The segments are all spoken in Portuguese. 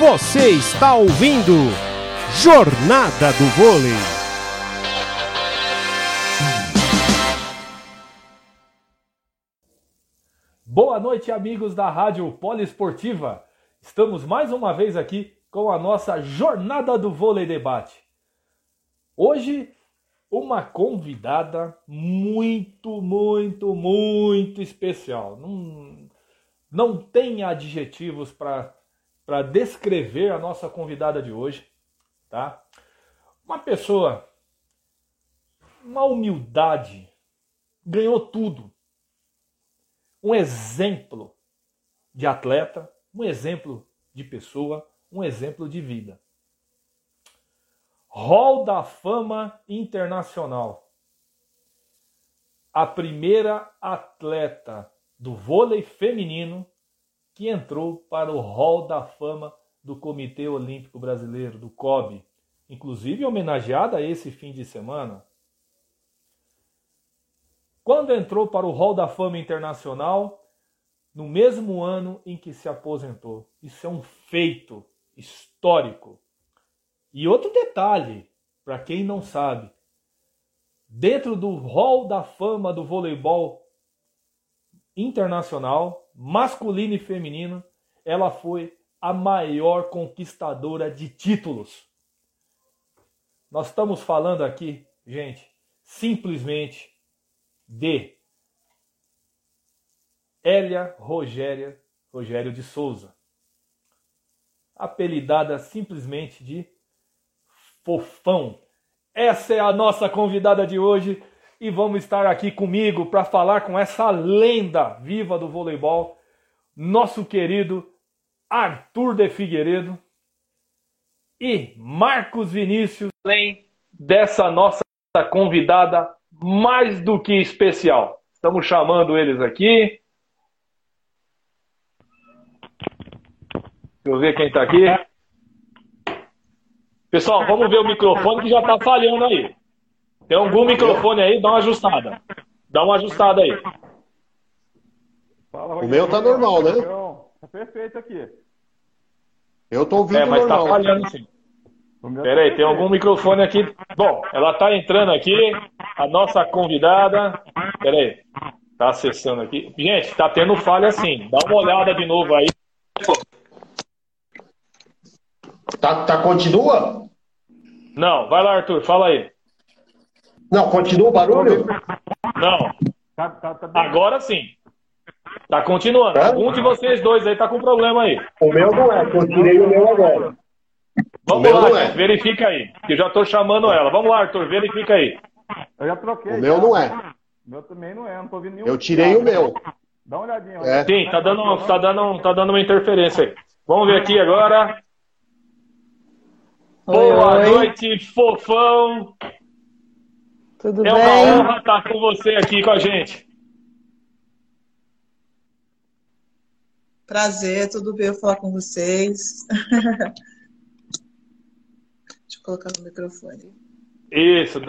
Você está ouvindo Jornada do Vôlei. Boa noite, amigos da Rádio Poliesportiva. Estamos mais uma vez aqui com a nossa Jornada do Vôlei Debate. Hoje, uma convidada muito, muito, muito especial. Não, não tem adjetivos para para descrever a nossa convidada de hoje, tá? Uma pessoa, uma humildade, ganhou tudo. Um exemplo de atleta, um exemplo de pessoa, um exemplo de vida. Hall da Fama Internacional. A primeira atleta do vôlei feminino que entrou para o Hall da Fama do Comitê Olímpico Brasileiro, do COB, inclusive homenageada esse fim de semana. Quando entrou para o Hall da Fama Internacional, no mesmo ano em que se aposentou. Isso é um feito histórico. E outro detalhe, para quem não sabe, dentro do Hall da Fama do voleibol internacional, masculino e feminino, ela foi a maior conquistadora de títulos. Nós estamos falando aqui, gente, simplesmente de Hélia Rogéria Rogério de Souza, apelidada simplesmente de Fofão. Essa é a nossa convidada de hoje e vamos estar aqui comigo para falar com essa lenda viva do voleibol, nosso querido Arthur de Figueiredo e Marcos Vinícius, além dessa nossa convidada mais do que especial. Estamos chamando eles aqui. Deixa eu ver quem está aqui. Pessoal, vamos ver o microfone que já está falhando aí. Tem algum microfone aí? Dá uma ajustada. Dá uma ajustada aí. Fala, o meu tá normal, né? Tá perfeito aqui. Eu tô ouvindo É, mas normal. tá falhando sim. tá Pera aí, tem algum microfone aqui. Bom, ela tá entrando aqui, a nossa convidada. Pera aí, tá acessando aqui. Gente, tá tendo falha sim. Dá uma olhada de novo aí. Tá, tá, continua? Não, vai lá, Arthur, fala aí. Não, continua o barulho? Não, Tá, tá, tá bem. agora sim. Tá continuando. Hã? Algum de vocês dois aí tá com problema aí. O meu não é, eu tirei o meu agora. Vamos meu lá, não é. verifica aí. Que eu já tô chamando ela. Vamos lá, Arthur, verifica aí. Eu já troquei. O meu já. não é. O meu também não é, não tô ouvindo nenhum. Eu tirei o meu. Dá uma olhadinha. É. Sim, tá dando, tá dando, tá dando uma interferência aí. Vamos ver aqui agora. Boa oi. noite, fofão. Tudo É uma bem? honra estar com você aqui com a gente. Prazer, tudo bem eu falar com vocês. Deixa eu colocar no microfone. Isso.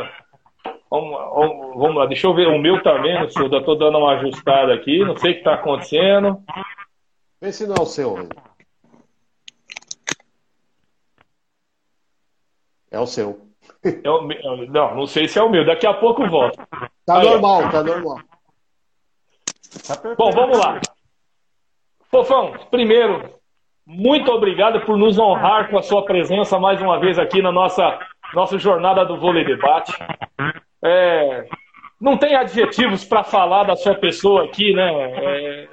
Vamos, lá, vamos, lá, deixa eu ver. O meu tá vendo, Suda. Eu tô dando uma ajustada aqui. Não sei o que tá acontecendo. Vê se não é o seu. É o seu. É o meu- não, não sei se é o meu. Daqui a pouco eu volto. Tá Aí, ó. normal, tá normal. Tá perfeito. Bom, vamos lá. Fofão, primeiro, muito obrigado por nos honrar com a sua presença mais uma vez aqui na nossa, nossa jornada do Vôlei Debate. É, não tem adjetivos para falar da sua pessoa aqui, né? É, é-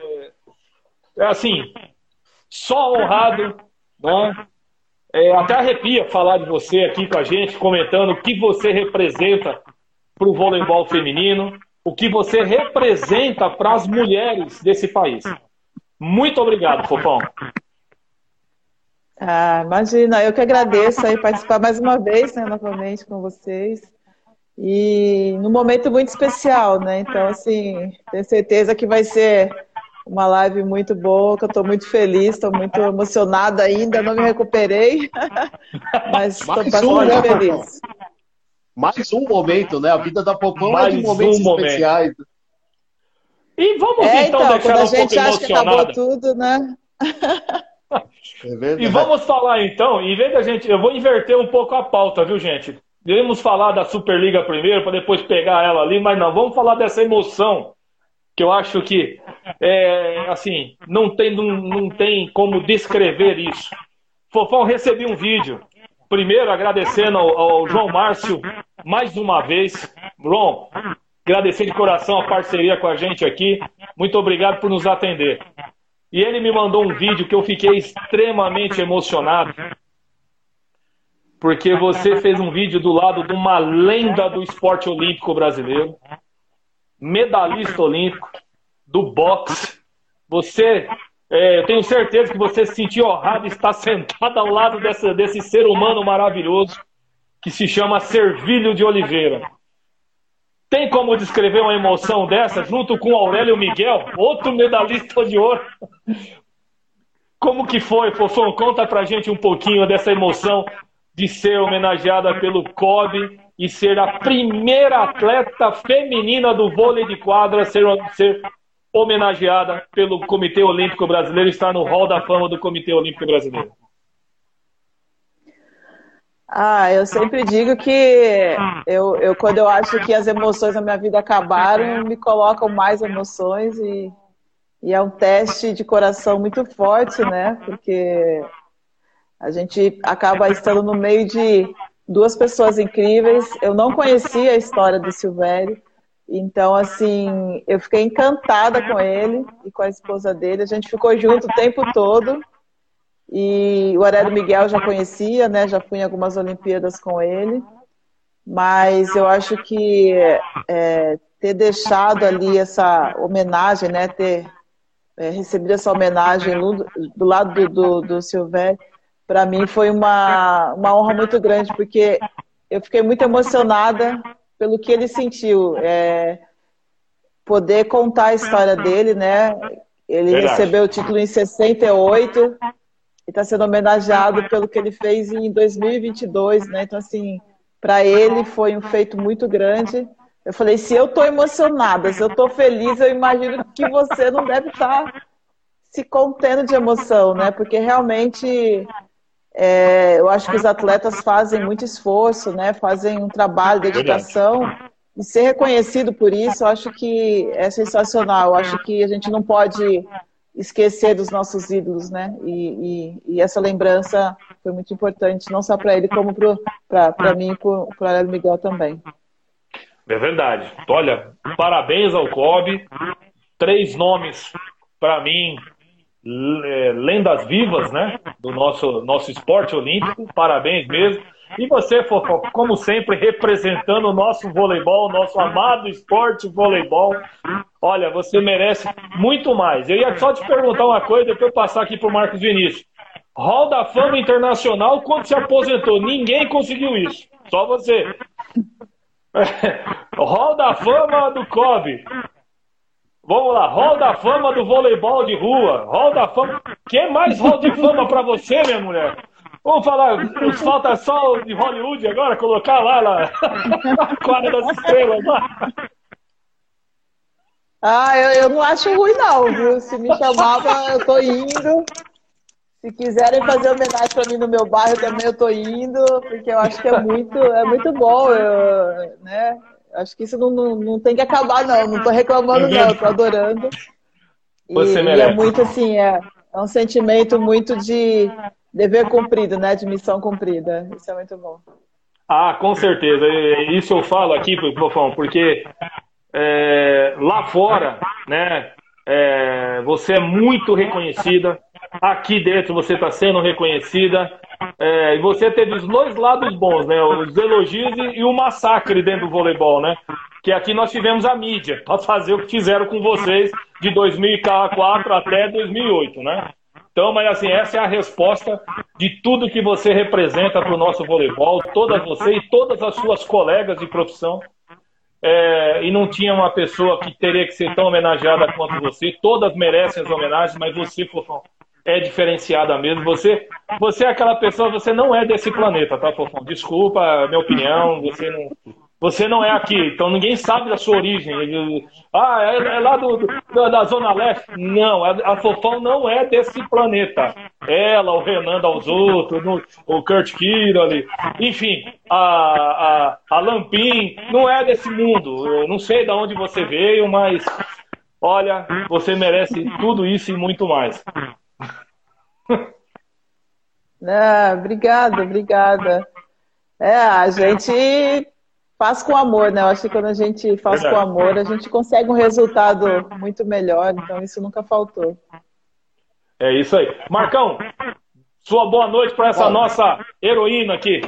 é assim, só honrado, né? É, até arrepia falar de você aqui com a gente, comentando o que você representa para o voleibol feminino, o que você representa para as mulheres desse país. Muito obrigado, Fofão. Ah, imagina, eu que agradeço aí participar mais uma vez, né, novamente com vocês. E num momento muito especial, né? Então, assim, tenho certeza que vai ser uma live muito boa, que eu estou muito feliz, estou muito emocionada ainda, não me recuperei, mas estou bastante um, feliz. Mais um momento, né? A vida da Popão é Mais de momentos um momento. especiais. E vamos É, então, então, deixar quando a um pouco gente acha que acabou tudo, né? É. E vamos falar então, em vez da gente. Eu vou inverter um pouco a pauta, viu, gente? Devemos falar da Superliga primeiro, para depois pegar ela ali, mas não, vamos falar dessa emoção, que eu acho que, é, assim, não tem, não, não tem como descrever isso. Fofão, recebi um vídeo. Primeiro, agradecendo ao, ao João Márcio mais uma vez. João, agradecer de coração a parceria com a gente aqui. Muito obrigado por nos atender. E ele me mandou um vídeo que eu fiquei extremamente emocionado. Porque você fez um vídeo do lado de uma lenda do esporte olímpico brasileiro, medalhista olímpico, do boxe. Você, é, eu tenho certeza que você se sentiu honrado de estar sentado ao lado dessa, desse ser humano maravilhoso que se chama Servilho de Oliveira. Tem como descrever uma emoção dessa junto com Aurélio Miguel, outro medalhista de ouro? Como que foi, Fofão? Conta pra gente um pouquinho dessa emoção de ser homenageada pelo COB e ser a primeira atleta feminina do vôlei de quadra a ser, ser homenageada pelo Comitê Olímpico Brasileiro, estar no Hall da Fama do Comitê Olímpico Brasileiro. Ah, eu sempre digo que eu, eu, quando eu acho que as emoções na minha vida acabaram, me colocam mais emoções e, e é um teste de coração muito forte, né? Porque a gente acaba estando no meio de duas pessoas incríveis. Eu não conhecia a história do Silvério, então, assim, eu fiquei encantada com ele e com a esposa dele. A gente ficou junto o tempo todo. E o Aurélio Miguel já conhecia, né? Já fui em algumas Olimpíadas com ele. Mas eu acho que é, ter deixado ali essa homenagem, né? Ter é, recebido essa homenagem do, do lado do, do, do Silvério, para mim foi uma, uma honra muito grande, porque eu fiquei muito emocionada pelo que ele sentiu. É, poder contar a história dele, né? Ele Verdade. recebeu o título em 68 e está sendo homenageado pelo que ele fez em 2022, né? Então, assim, para ele foi um feito muito grande. Eu falei, se eu estou emocionada, se eu estou feliz, eu imagino que você não deve estar tá se contendo de emoção, né? Porque realmente é, eu acho que os atletas fazem muito esforço, né? Fazem um trabalho, dedicação. E ser reconhecido por isso, eu acho que é sensacional. Eu acho que a gente não pode esquecer dos nossos ídolos, né? E, e, e essa lembrança foi muito importante, não só para ele, como para mim e para o Miguel também. É verdade. Olha, parabéns ao Kobe. Três nomes, para mim, é, lendas vivas, né? Do nosso, nosso esporte olímpico. Parabéns mesmo. E você, como sempre, representando o nosso voleibol, nosso amado esporte voleibol. Olha, você merece muito mais. Eu ia só te perguntar uma coisa, depois eu passar aqui para o Marcos Vinícius. Hall da Fama Internacional, quando se aposentou, ninguém conseguiu isso. Só você. Hall da Fama do COB. Vamos lá, Hall da Fama do voleibol de rua. Hall da Fama. Quem mais Hall de Fama para você, minha mulher? Vamos falar, nos falta só de Hollywood agora, colocar lá na, na quadra das estrelas lá. Ah, eu, eu não acho ruim não, viu? Se me chamava, eu tô indo. Se quiserem fazer homenagem para mim no meu bairro, também eu tô indo, porque eu acho que é muito, é muito bom, eu, né? Acho que isso não, não, não tem que acabar, não. Não tô reclamando, não, tô adorando. E, Você merece. e é muito assim, é, é um sentimento muito de dever cumprido, né? De missão cumprida. Isso é muito bom. Ah, com certeza. Isso eu falo aqui, Profão, porque é, lá fora, né? É, você é muito reconhecida. Aqui dentro você está sendo reconhecida. É, e você teve os dois lados bons, né? Os elogios e, e, o massacre dentro do voleibol, né? Que aqui nós tivemos a mídia para fazer o que fizeram com vocês de 2004 até 2008, né? Então, mas assim, essa é a resposta de tudo que você representa para o nosso voleibol, todas você e todas as suas colegas de profissão. É, e não tinha uma pessoa que teria que ser tão homenageada quanto você. Todas merecem as homenagens, mas você, Fofão, é diferenciada mesmo. Você, você é aquela pessoa, você não é desse planeta, tá, Fofão? Desculpa minha opinião, você não, você não é aqui, então ninguém sabe da sua origem. Ah, é, é lá do, do, da Zona Leste. Não, a, a Fofão não é desse planeta. ela, o Renan Dalzotto, o Kurt Kiroli, enfim, a, a, a Lampin, não é desse mundo. Eu não sei de onde você veio, mas olha, você merece tudo isso e muito mais. Ah, obrigada, obrigada. É, a gente faz com amor, né? Eu acho que quando a gente faz com Verdade. amor, a gente consegue um resultado muito melhor, então isso nunca faltou. É isso aí. Marcão, sua boa noite para essa Boa. nossa heroína aqui.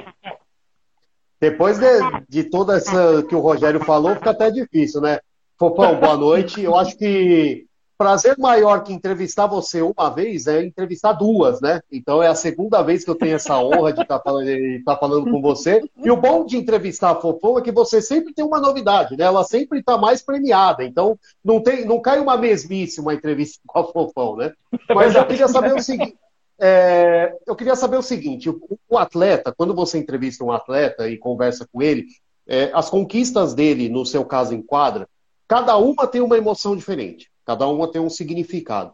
Depois de, de toda essa que o Rogério falou, fica até difícil, né? Fofão, boa noite. Eu acho que prazer maior que entrevistar você uma vez é entrevistar duas, né? Então é a segunda vez que eu tenho essa honra de estar falando, de estar falando com você. E o bom de entrevistar a Fofão é que você sempre tem uma novidade, né? Ela sempre está mais premiada. Então não, tem, não cai uma mesmice uma entrevista com a Fofão, né? Mas eu queria saber o seguinte. é, eu queria saber o seguinte: o, o atleta, quando você entrevista um atleta e conversa com ele, é, as conquistas dele, no seu caso em quadra, cada uma tem uma emoção diferente, cada uma tem um significado.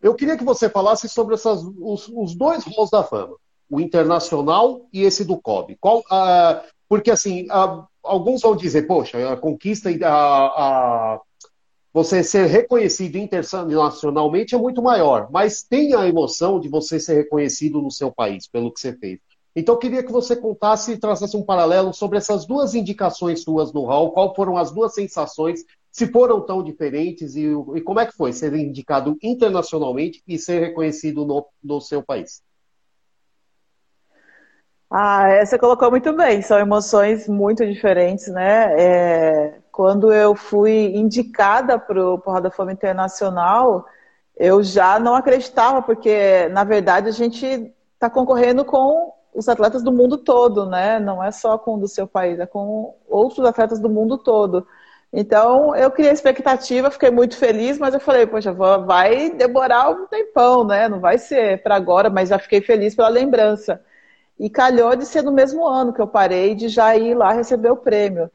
Eu queria que você falasse sobre essas, os, os dois rolos da fama, o internacional e esse do COB. Qual, ah, porque assim, ah, alguns vão dizer, poxa, a conquista a, a- você ser reconhecido internacionalmente é muito maior, mas tem a emoção de você ser reconhecido no seu país pelo que você fez. Então, eu queria que você contasse e traçasse um paralelo sobre essas duas indicações suas no hall, qual foram as duas sensações, se foram tão diferentes e, e como é que foi ser indicado internacionalmente e ser reconhecido no, no seu país. Ah, você colocou muito bem, são emoções muito diferentes, né? É, quando eu fui indicada para o Porra da Fama Internacional, eu já não acreditava, porque na verdade a gente está concorrendo com os atletas do mundo todo, né? Não é só com o do seu país, é com outros atletas do mundo todo. Então eu criei expectativa, fiquei muito feliz, mas eu falei, poxa, vai demorar um tempão, né? Não vai ser para agora, mas já fiquei feliz pela lembrança. E calhou de ser no mesmo ano que eu parei de já ir lá receber o prêmio.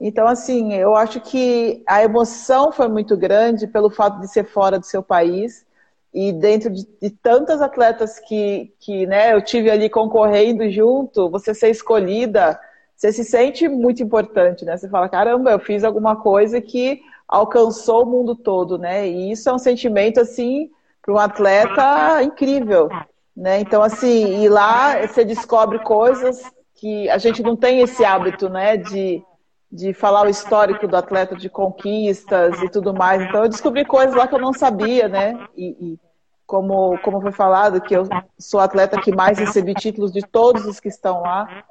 Então, assim, eu acho que a emoção foi muito grande pelo fato de ser fora do seu país e dentro de, de tantas atletas que, que né, eu tive ali concorrendo junto, você ser escolhida, você se sente muito importante, né? Você fala, caramba, eu fiz alguma coisa que alcançou o mundo todo, né? E isso é um sentimento, assim, para um atleta incrível. Né? Então, assim, e lá você descobre coisas que a gente não tem esse hábito, né, de, de falar o histórico do atleta, de conquistas e tudo mais. Então, eu descobri coisas lá que eu não sabia, né? E, e como, como foi falado, que eu sou atleta que mais recebi títulos de todos os que estão lá.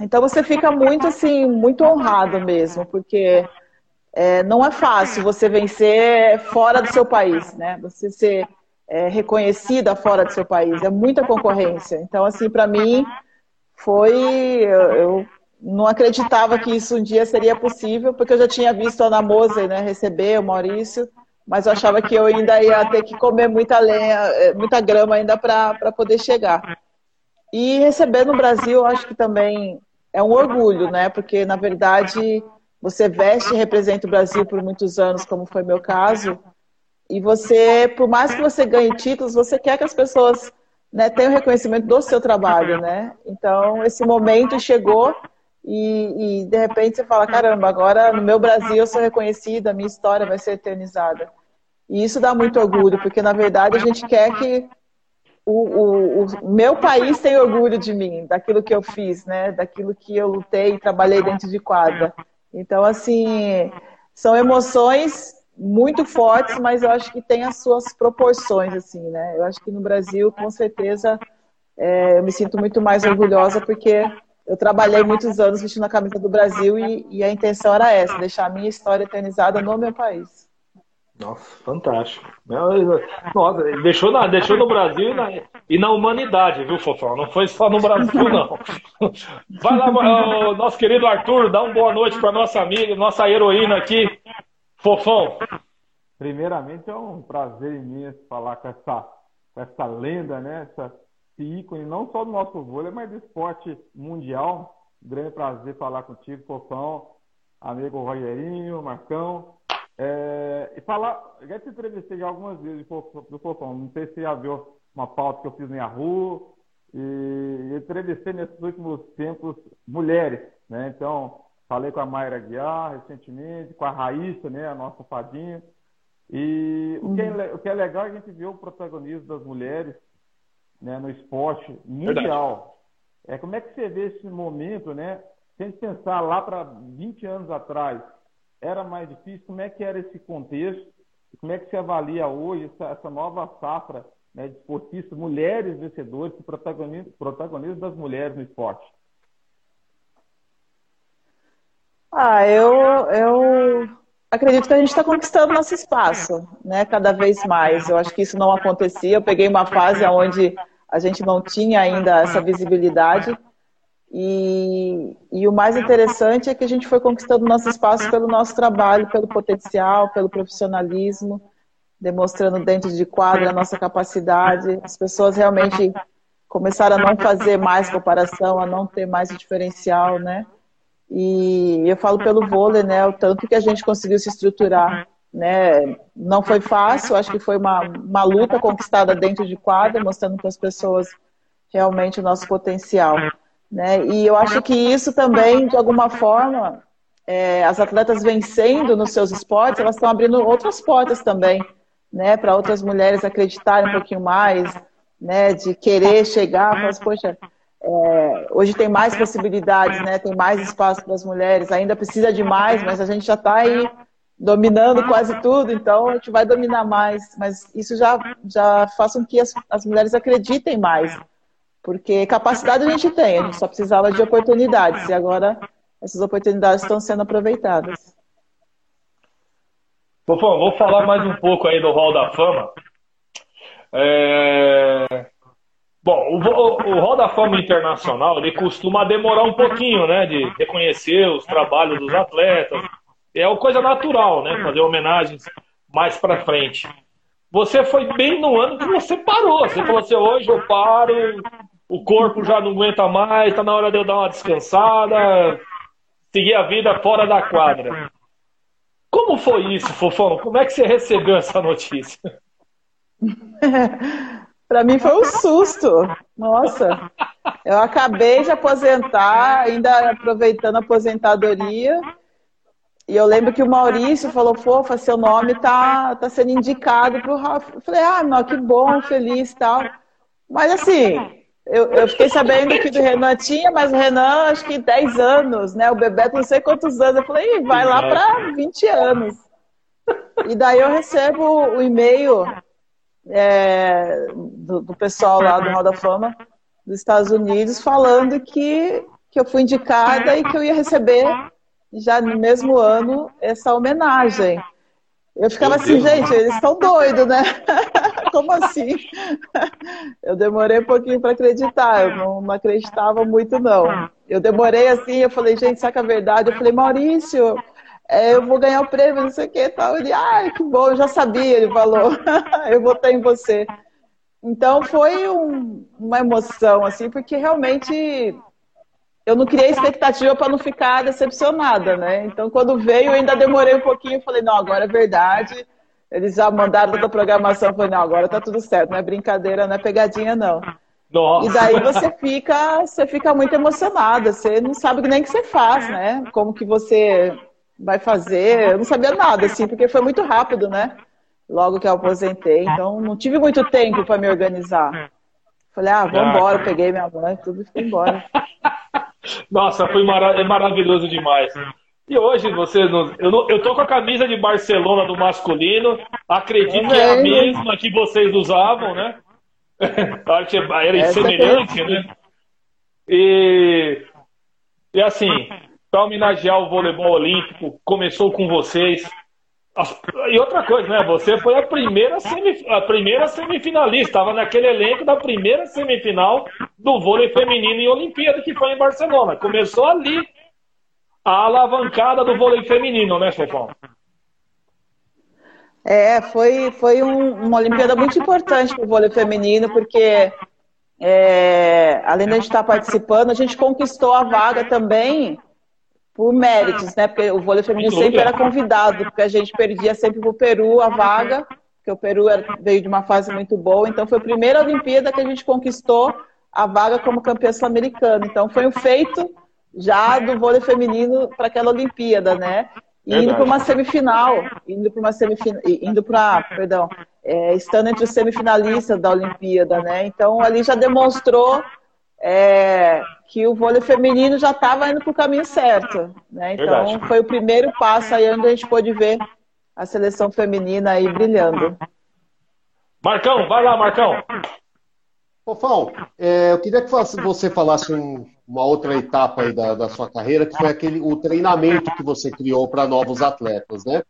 Então, você fica muito, assim, muito honrado mesmo, porque é, não é fácil você vencer fora do seu país, né? Você ser é, reconhecida fora do seu país. É muita concorrência. Então, assim, para mim, foi. Eu, eu, não acreditava que isso um dia seria possível, porque eu já tinha visto a Ana Moser né, receber o Maurício, mas eu achava que eu ainda ia ter que comer muita lenha, muita grama ainda para poder chegar. E receber no Brasil, acho que também é um orgulho, né? Porque, na verdade, você veste e representa o Brasil por muitos anos, como foi meu caso, e você, por mais que você ganhe títulos, você quer que as pessoas né, tenham reconhecimento do seu trabalho, né? Então, esse momento chegou e, e, de repente você fala, caramba, agora no meu Brasil eu sou reconhecida, minha história vai ser eternizada. E isso dá muito orgulho, porque na verdade a gente quer que o, o, o meu país tenha orgulho de mim, daquilo que eu fiz, né? Daquilo que eu lutei e trabalhei dentro de quadra. Então, assim, são emoções muito fortes, mas eu acho que tem as suas proporções, assim, né? Eu acho que no Brasil, com certeza, é, eu me sinto muito mais orgulhosa porque eu trabalhei muitos anos vestindo a camisa do Brasil e, e, a intenção era essa, deixar a minha história eternizada no meu país. Nossa, fantástico. Nossa, deixou, na, deixou no Brasil e na, e na humanidade, viu, Fofão? Não foi só no Brasil, não. Vai lá, nosso querido Arthur, dá uma boa noite para nossa amiga, nossa heroína aqui, Fofão. Primeiramente, é um prazer imenso falar com essa, com essa lenda, né? Essa, esse ícone, não só do nosso vôlei, mas do esporte mundial. Grande prazer falar contigo, Fofão, amigo Rogerinho, Marcão. É, e falar, já te entrevistei já algumas vezes do Fofão, não sei se você já viu uma pauta que eu fiz no Yahoo, e entrevistei nesses últimos tempos mulheres, né? Então, falei com a Mayra Guiar recentemente, com a Raíssa, né, a nossa fadinha. E o que, é, uhum. o que é legal é a gente ver o protagonismo das mulheres né, no esporte mundial. É, como é que você vê esse momento, né? Se a gente pensar lá para 20 anos atrás, era mais difícil, como é que era esse contexto? Como é que você avalia hoje essa, essa nova safra né, de esportistas, mulheres vencedoras, que protagonizam, protagonismo das mulheres no esporte? Ah, eu, eu acredito que a gente está conquistando nosso espaço, né? Cada vez mais. Eu acho que isso não acontecia. Eu peguei uma fase onde a gente não tinha ainda essa visibilidade. E, e o mais interessante é que a gente foi conquistando nosso espaço pelo nosso trabalho, pelo potencial, pelo profissionalismo demonstrando dentro de quadra a nossa capacidade. As pessoas realmente começaram a não fazer mais comparação, a não ter mais o diferencial, né? E eu falo pelo vôlei, né? O tanto que a gente conseguiu se estruturar, né? Não foi fácil, acho que foi uma, uma luta conquistada dentro de quadra, mostrando para as pessoas realmente o nosso potencial, né? E eu acho que isso também, de alguma forma, é, as atletas vencendo nos seus esportes, elas estão abrindo outras portas também né, para outras mulheres acreditarem um pouquinho mais, né, de querer chegar, mas poxa, é, hoje tem mais possibilidades, né, tem mais espaço para as mulheres, ainda precisa de mais, mas a gente já está aí dominando quase tudo, então a gente vai dominar mais, mas isso já, já faz com que as, as mulheres acreditem mais, porque capacidade a gente tem, a gente só precisava de oportunidades, e agora essas oportunidades estão sendo aproveitadas. Fofão, vou falar mais um pouco aí do Hall da Fama. É... Bom, o, o Hall da Fama Internacional ele costuma demorar um pouquinho, né, de reconhecer os trabalhos dos atletas. É uma coisa natural, né, fazer homenagens mais para frente. Você foi bem no ano que você parou. Você falou assim: hoje eu paro, o corpo já não aguenta mais, tá na hora de eu dar uma descansada, seguir a vida fora da quadra. Como foi isso, Fofão? Como é que você recebeu essa notícia? Para mim foi um susto. Nossa, eu acabei de aposentar, ainda aproveitando a aposentadoria. E eu lembro que o Maurício falou: Fofa, seu nome tá, tá sendo indicado para o Rafa. Eu falei: Ah, não, que bom, feliz tal. Mas assim, eu, eu, fiquei sabendo que do Renan tinha, mas o Renan, acho que 10 anos, né? O Bebeto, não sei quantos anos. Eu falei, vai lá para 20 anos. E daí eu recebo o e-mail é, do, do, pessoal lá do Hall da Fama dos Estados Unidos falando que, que eu fui indicada e que eu ia receber já no mesmo ano essa homenagem. Eu ficava assim, gente, eles estão doidos, né? Como assim? Eu demorei um pouquinho para acreditar, eu não, não, acreditava muito, não. Eu demorei assim, eu falei, gente, saca a verdade? Eu falei, Maurício, é, eu vou ganhar o prêmio, não sei o que tal. Ele, ai, que bom, eu já sabia, ele falou, eu votei em você. Então foi um, uma emoção, assim, porque realmente eu não criei expectativa para não ficar decepcionada, né? Então, quando veio, eu ainda demorei um pouquinho, falei, não, agora é verdade. Eles já mandaram toda a programação, falei, não, agora tá tudo certo, não é brincadeira, não é pegadinha, não. Nossa. E daí você fica, você fica muito emocionada, você não sabe nem o que você faz, né? Como que você vai fazer, eu não sabia nada, assim, porque foi muito rápido, né? Logo que eu aposentei, então não tive muito tempo para me organizar. Falei, ah, vamos embora, peguei minha mãe, tudo e fui embora. Nossa, foi mara é maravilhoso demais. E hoje você. Não, eu, não, eu tô com a camisa de Barcelona do masculino. Acredito que é a mesma que vocês usavam, né? Era semelhante, né? E, e assim, para homenagear o voleibol olímpico, começou com vocês. E outra coisa, né? Você foi a primeira, semif... a primeira semifinalista, estava naquele elenco da primeira semifinal do vôlei feminino em Olimpíada, que foi em Barcelona. Começou ali a alavancada do vôlei feminino, né, Fofão? É, foi, foi um, uma Olimpíada muito importante para o vôlei feminino, porque é, além de a gente estar participando, a gente conquistou a vaga também por méritos, né? Porque o vôlei feminino sempre era convidado, porque a gente perdia sempre para o Peru a vaga porque o Peru veio de uma fase muito boa, então foi a primeira Olimpíada que a gente conquistou a vaga como campeã sul-americana. Então foi um feito já do vôlei feminino para aquela Olimpíada, né? E indo para uma semifinal, indo para uma semifinal, indo para, perdão, é, estando entre os semifinalistas da Olimpíada, né? Então ali já demonstrou é, que o vôlei feminino já estava indo para o caminho certo, né? Então Verdade. foi o primeiro passo aí onde a gente pôde ver a seleção feminina aí brilhando. Marcão, vai lá, Marcão. Fofão, é, eu queria que você falasse um, uma outra etapa aí da, da, sua carreira, que foi aquele, o treinamento que você criou para novos atletas, né?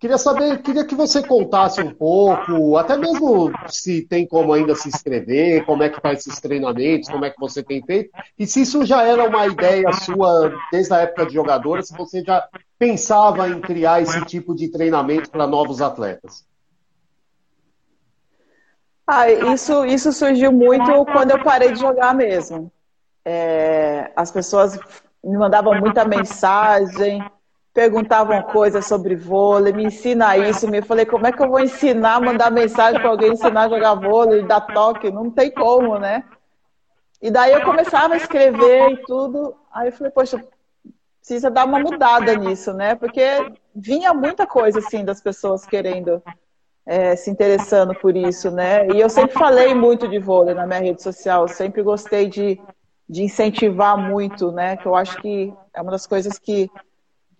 Queria saber, queria que você contasse um pouco, até mesmo se tem como ainda se inscrever, como é que faz esses treinamentos, como é que você tem feito, e se isso já era uma ideia sua desde a época de jogadora, se você já pensava em criar esse tipo de treinamento para novos atletas. Ah, isso, isso surgiu muito quando eu parei de jogar mesmo. É, as pessoas me mandavam muita mensagem, perguntavam coisas sobre vôlei, me ensina isso. Eu falei, como é que eu vou ensinar, mandar mensagem para alguém ensinar a jogar vôlei, dar toque? Não tem como, né? E daí eu começava a escrever e tudo. Aí eu falei, poxa, precisa dar uma mudada nisso, né? Porque vinha muita coisa assim das pessoas querendo é, se interessando por isso, né? E eu sempre falei muito de vôlei na minha rede social, sempre gostei de, de incentivar muito, né? Que eu acho que é uma das coisas que,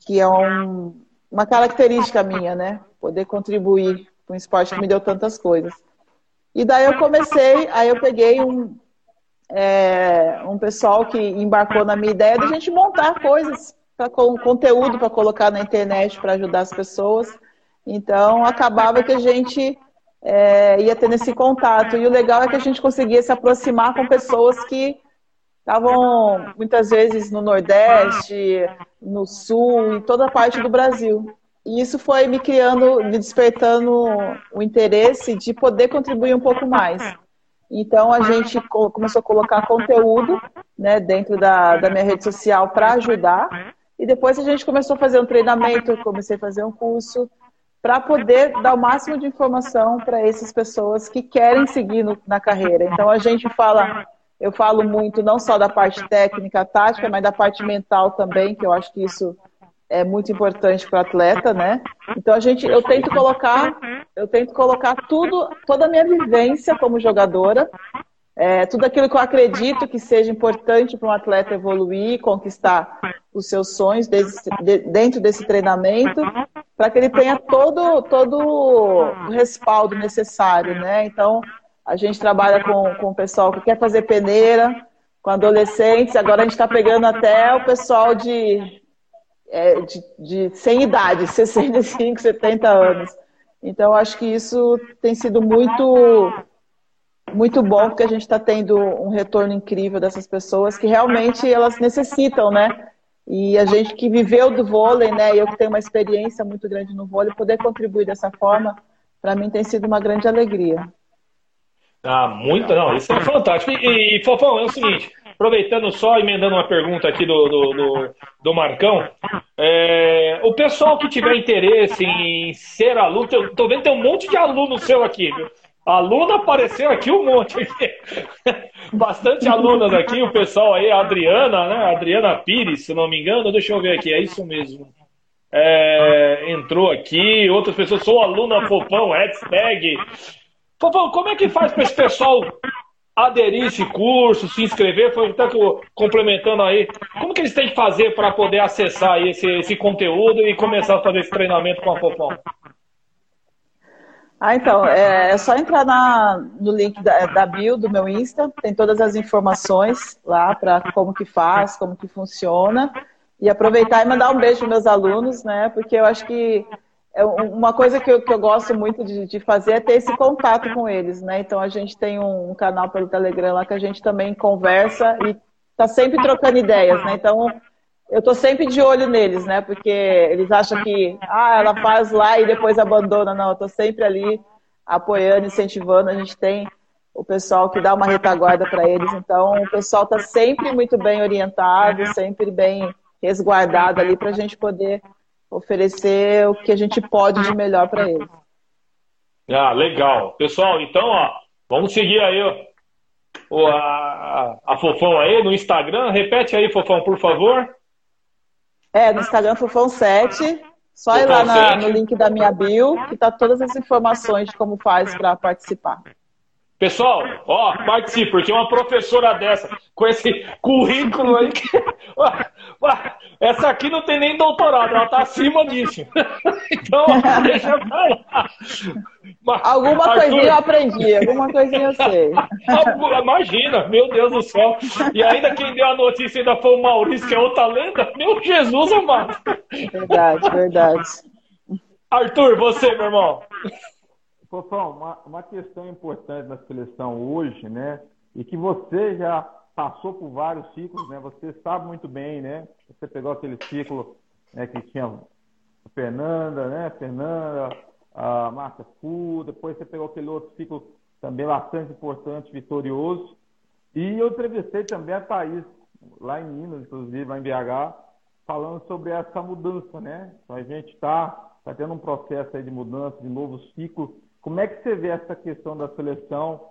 que é um, uma característica minha, né? Poder contribuir com um esporte que me deu tantas coisas. E daí eu comecei, aí eu peguei um, é, um pessoal que embarcou na minha ideia de a gente montar coisas, pra, com conteúdo para colocar na internet para ajudar as pessoas. Então, acabava que a gente é, ia tendo esse contato. E o legal é que a gente conseguia se aproximar com pessoas que estavam muitas vezes no Nordeste, no Sul, em toda parte do Brasil. E isso foi me criando, me despertando o interesse de poder contribuir um pouco mais. Então a gente começou a colocar conteúdo né, dentro da, da minha rede social para ajudar. E depois a gente começou a fazer um treinamento, comecei a fazer um curso para poder dar o máximo de informação para essas pessoas que querem seguir no, na carreira. Então a gente fala, eu falo muito não só da parte técnica, tática, mas da parte mental também, que eu acho que isso é muito importante para o atleta, né? Então a gente, eu tento colocar, eu tento colocar tudo, toda a minha vivência como jogadora, é, tudo aquilo que eu acredito que seja importante para um atleta evoluir, conquistar os seus sonhos desse, de, dentro desse treinamento, para que ele tenha todo, todo o respaldo necessário, né? Então, a gente trabalha com, com o pessoal que quer fazer peneira, com adolescentes, agora a gente está pegando até o pessoal de, é, de, de sem idade, 65, 70 anos. Então, acho que isso tem sido muito muito bom porque a gente está tendo um retorno incrível dessas pessoas que realmente elas necessitam, né? E a gente que viveu do vôlei, né, eu que tenho uma experiência muito grande no vôlei, poder contribuir dessa forma, para mim tem sido uma grande alegria. Ah, muito, não, isso é fantástico. E, e Fofão, é o seguinte, aproveitando só, emendando uma pergunta aqui do, do, do, do Marcão, é, o pessoal que tiver interesse em ser aluno, tô vendo que tem um monte de aluno seu aqui, viu? Aluno apareceu aqui um monte. Bastante alunas aqui, o pessoal aí, a Adriana, né? Adriana Pires, se não me engano, deixa eu ver aqui, é isso mesmo. É, entrou aqui, outras pessoas, sou aluna Fofão, hashtag. Fofão, como é que faz para esse pessoal aderir esse curso, se inscrever? Foi até complementando aí. Como que eles têm que fazer para poder acessar esse, esse conteúdo e começar a fazer esse treinamento com a Fofão? Ah, então, é, é só entrar na, no link da, da bio do meu Insta, tem todas as informações lá para como que faz, como que funciona, e aproveitar e mandar um beijo para meus alunos, né, porque eu acho que é uma coisa que eu, que eu gosto muito de, de, fazer é ter esse contato com eles, né, então a gente tem um, um canal pelo Telegram lá que a gente também conversa e está sempre trocando ideias, né, então eu tô sempre de olho neles, né? Porque eles acham que, ah, ela faz lá e depois abandona. Não, eu tô sempre ali apoiando, incentivando. A gente tem o pessoal que dá uma retaguarda para eles. Então, o pessoal tá sempre muito bem orientado, sempre bem resguardado ali para a gente poder oferecer o que a gente pode de melhor para eles. Ah, legal. Pessoal, então, ó, vamos seguir aí ó, a, a Fofão aí no Instagram. Repete aí, Fofão, por favor. É, no Instagram Fofão7. Só ir lá na, no link da minha bio, que tá todas as informações de como faz para participar. Pessoal, ó, participe, porque uma professora dessa, com esse currículo aí, que, essa aqui não tem nem doutorado, ela tá acima disso. Então, deixa pra lá. Alguma Arthur... coisinha eu aprendi, alguma coisinha eu sei. Imagina, meu Deus do céu. E ainda quem deu a notícia ainda foi o Maurício, que é outra lenda. Meu Jesus amado. Verdade, verdade. Arthur, você, meu irmão. Fofão, uma, uma questão importante na seleção hoje, né? E que você já passou por vários ciclos, né? Você sabe muito bem, né? Você pegou aquele ciclo né, que tinha Fernanda, né? Fernanda, a Márcia Fu, depois você pegou aquele outro ciclo também bastante importante, vitorioso. E eu entrevistei também a Thaís, lá em Minas, inclusive, lá em BH, falando sobre essa mudança, né? Então a gente está tá tendo um processo aí de mudança, de novo ciclo como é que você vê essa questão da seleção?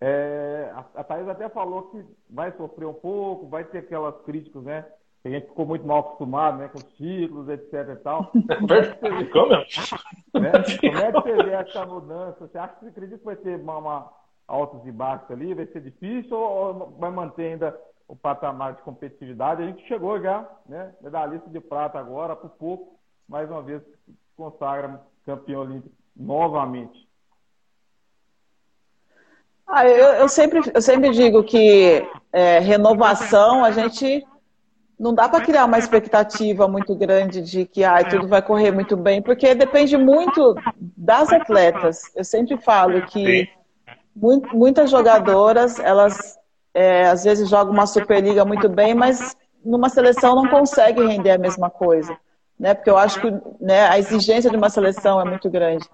É, a, a Thaís até falou que vai sofrer um pouco, vai ter aquelas críticas, né? a gente ficou muito mal acostumado né, com os ciclos, etc e tal. Como é que você vê, né? Como é que você vê essa mudança? Você acha que você acredita que vai ter uma, uma altos e baixos ali? Vai ser difícil ou vai manter ainda o patamar de competitividade? A gente chegou já, né? Medalhista de prata agora, por pouco, mais uma vez consagra campeão olímpico novamente. Ah, eu, eu, sempre, eu sempre digo que é, renovação, a gente não dá para criar uma expectativa muito grande de que ah, tudo vai correr muito bem, porque depende muito das atletas. Eu sempre falo que muitas jogadoras, elas é, às vezes jogam uma Superliga muito bem, mas numa seleção não consegue render a mesma coisa. Né? Porque eu acho que né, a exigência de uma seleção é muito grande.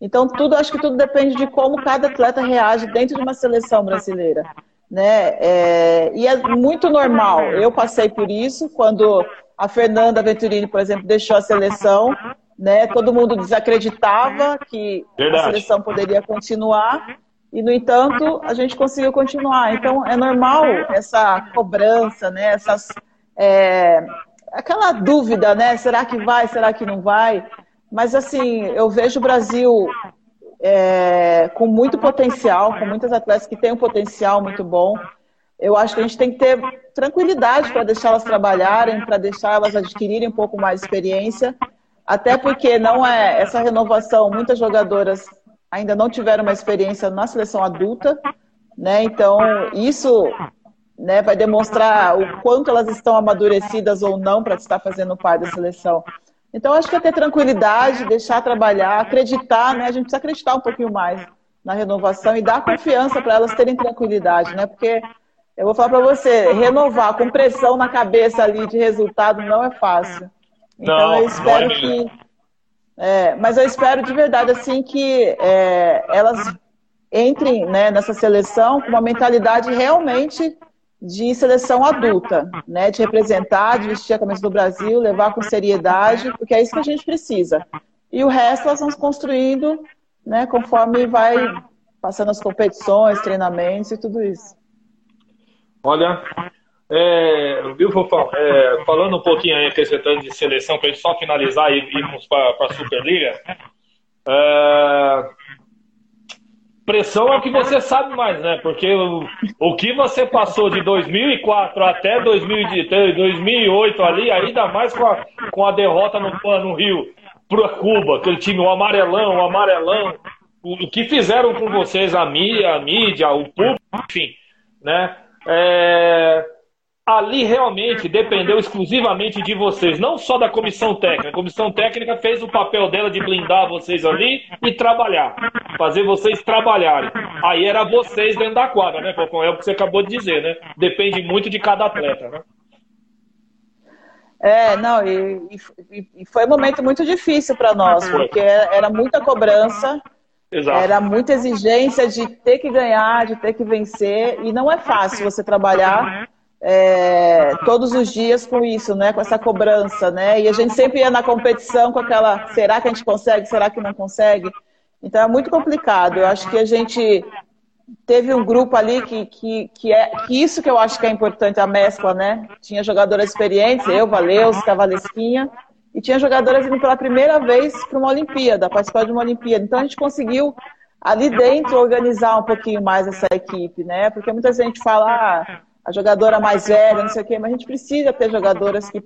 Então, tudo, acho que tudo depende de como cada atleta reage dentro de uma seleção brasileira. Né? É, e é muito normal. Eu passei por isso quando a Fernanda Venturini, por exemplo, deixou a seleção. Né? Todo mundo desacreditava que Verdade. a seleção poderia continuar. E, no entanto, a gente conseguiu continuar. Então, é normal essa cobrança, né? Essas, é, aquela dúvida, né? Será que vai, será que não vai? Mas, assim, eu vejo o Brasil é, com muito potencial, com muitas atletas que têm um potencial muito bom. Eu acho que a gente tem que ter tranquilidade para deixá-las trabalharem, para deixá-las adquirirem um pouco mais de experiência, até porque não é essa renovação. Muitas jogadoras ainda não tiveram uma experiência na seleção adulta, né? Então isso né, vai demonstrar o quanto elas estão amadurecidas ou não para estar fazendo parte da seleção. Então, acho que é ter tranquilidade, deixar trabalhar, acreditar, né? A gente precisa acreditar um pouquinho mais na renovação e dar confiança para elas terem tranquilidade, né? Porque eu vou falar para você, renovar com pressão na cabeça ali de resultado não é fácil. Então, não, eu espero é que. É, mas eu espero de verdade, assim, que é, elas entrem né, nessa seleção com uma mentalidade realmente de seleção adulta, né? De representar, de vestir a camisa do Brasil, levar com seriedade, porque é isso que a gente precisa. E o resto nós vamos construindo, né? Conforme vai passando as competições, treinamentos e tudo isso. Olha, é, viu, Fofão? É, falando um pouquinho aí, acrescentando de seleção, para a gente só finalizar e irmos para a Superliga. É, Pressão é o que você sabe mais, né? Porque o, o que você passou de 2004 até 2008 ali, ainda mais com a, com a derrota no, no Rio para Cuba, aquele time, o amarelão, o amarelão, o, o que fizeram com vocês, a mídia, a mídia, o público, enfim, né? É, ali realmente dependeu exclusivamente de vocês, não só da comissão técnica. A comissão técnica fez o papel dela de blindar vocês ali e trabalhar, fazer vocês trabalharem. Aí era vocês dentro da quadra, né, Fofão? É o que você acabou de dizer, né? Depende muito de cada atleta, né? É, não, e, e, e foi um momento muito difícil para nós, porque era muita cobrança, Exato. era muita exigência de ter que ganhar, de ter que vencer, e não é fácil você trabalhar é, todos os dias com isso, né? Com essa cobrança, né? E a gente sempre ia na competição com aquela, será que a gente consegue? Será que não consegue? Então é muito complicado. Eu acho que a gente teve um grupo ali que, que, que é que isso que eu acho que é importante, a mescla, né? Tinha jogadoras experientes, eu, Valeus, Cavalesquinha, e tinha jogadoras indo pela primeira vez para uma Olimpíada, participar de uma Olimpíada. Então a gente conseguiu ali dentro organizar um pouquinho mais essa equipe, né? Porque muita gente fala ah, a jogadora mais velha, não sei o quê, mas a gente precisa ter jogadoras que,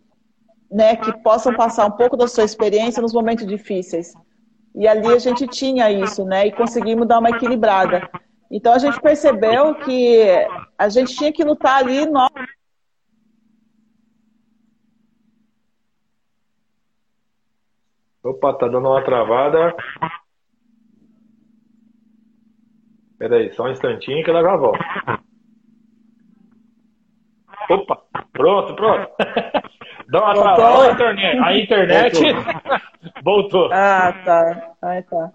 né, que possam passar um pouco da sua experiência nos momentos difíceis. E ali a gente tinha isso, né? E conseguimos dar uma equilibrada. Então a gente percebeu que a gente tinha que lutar ali. Opa, tá dando uma travada. Peraí, só um instantinho que ela já volta. Opa, pronto, pronto. Dá uma Voltou. travada a internet. A internet voltou. Ah, tá. Ah, tá.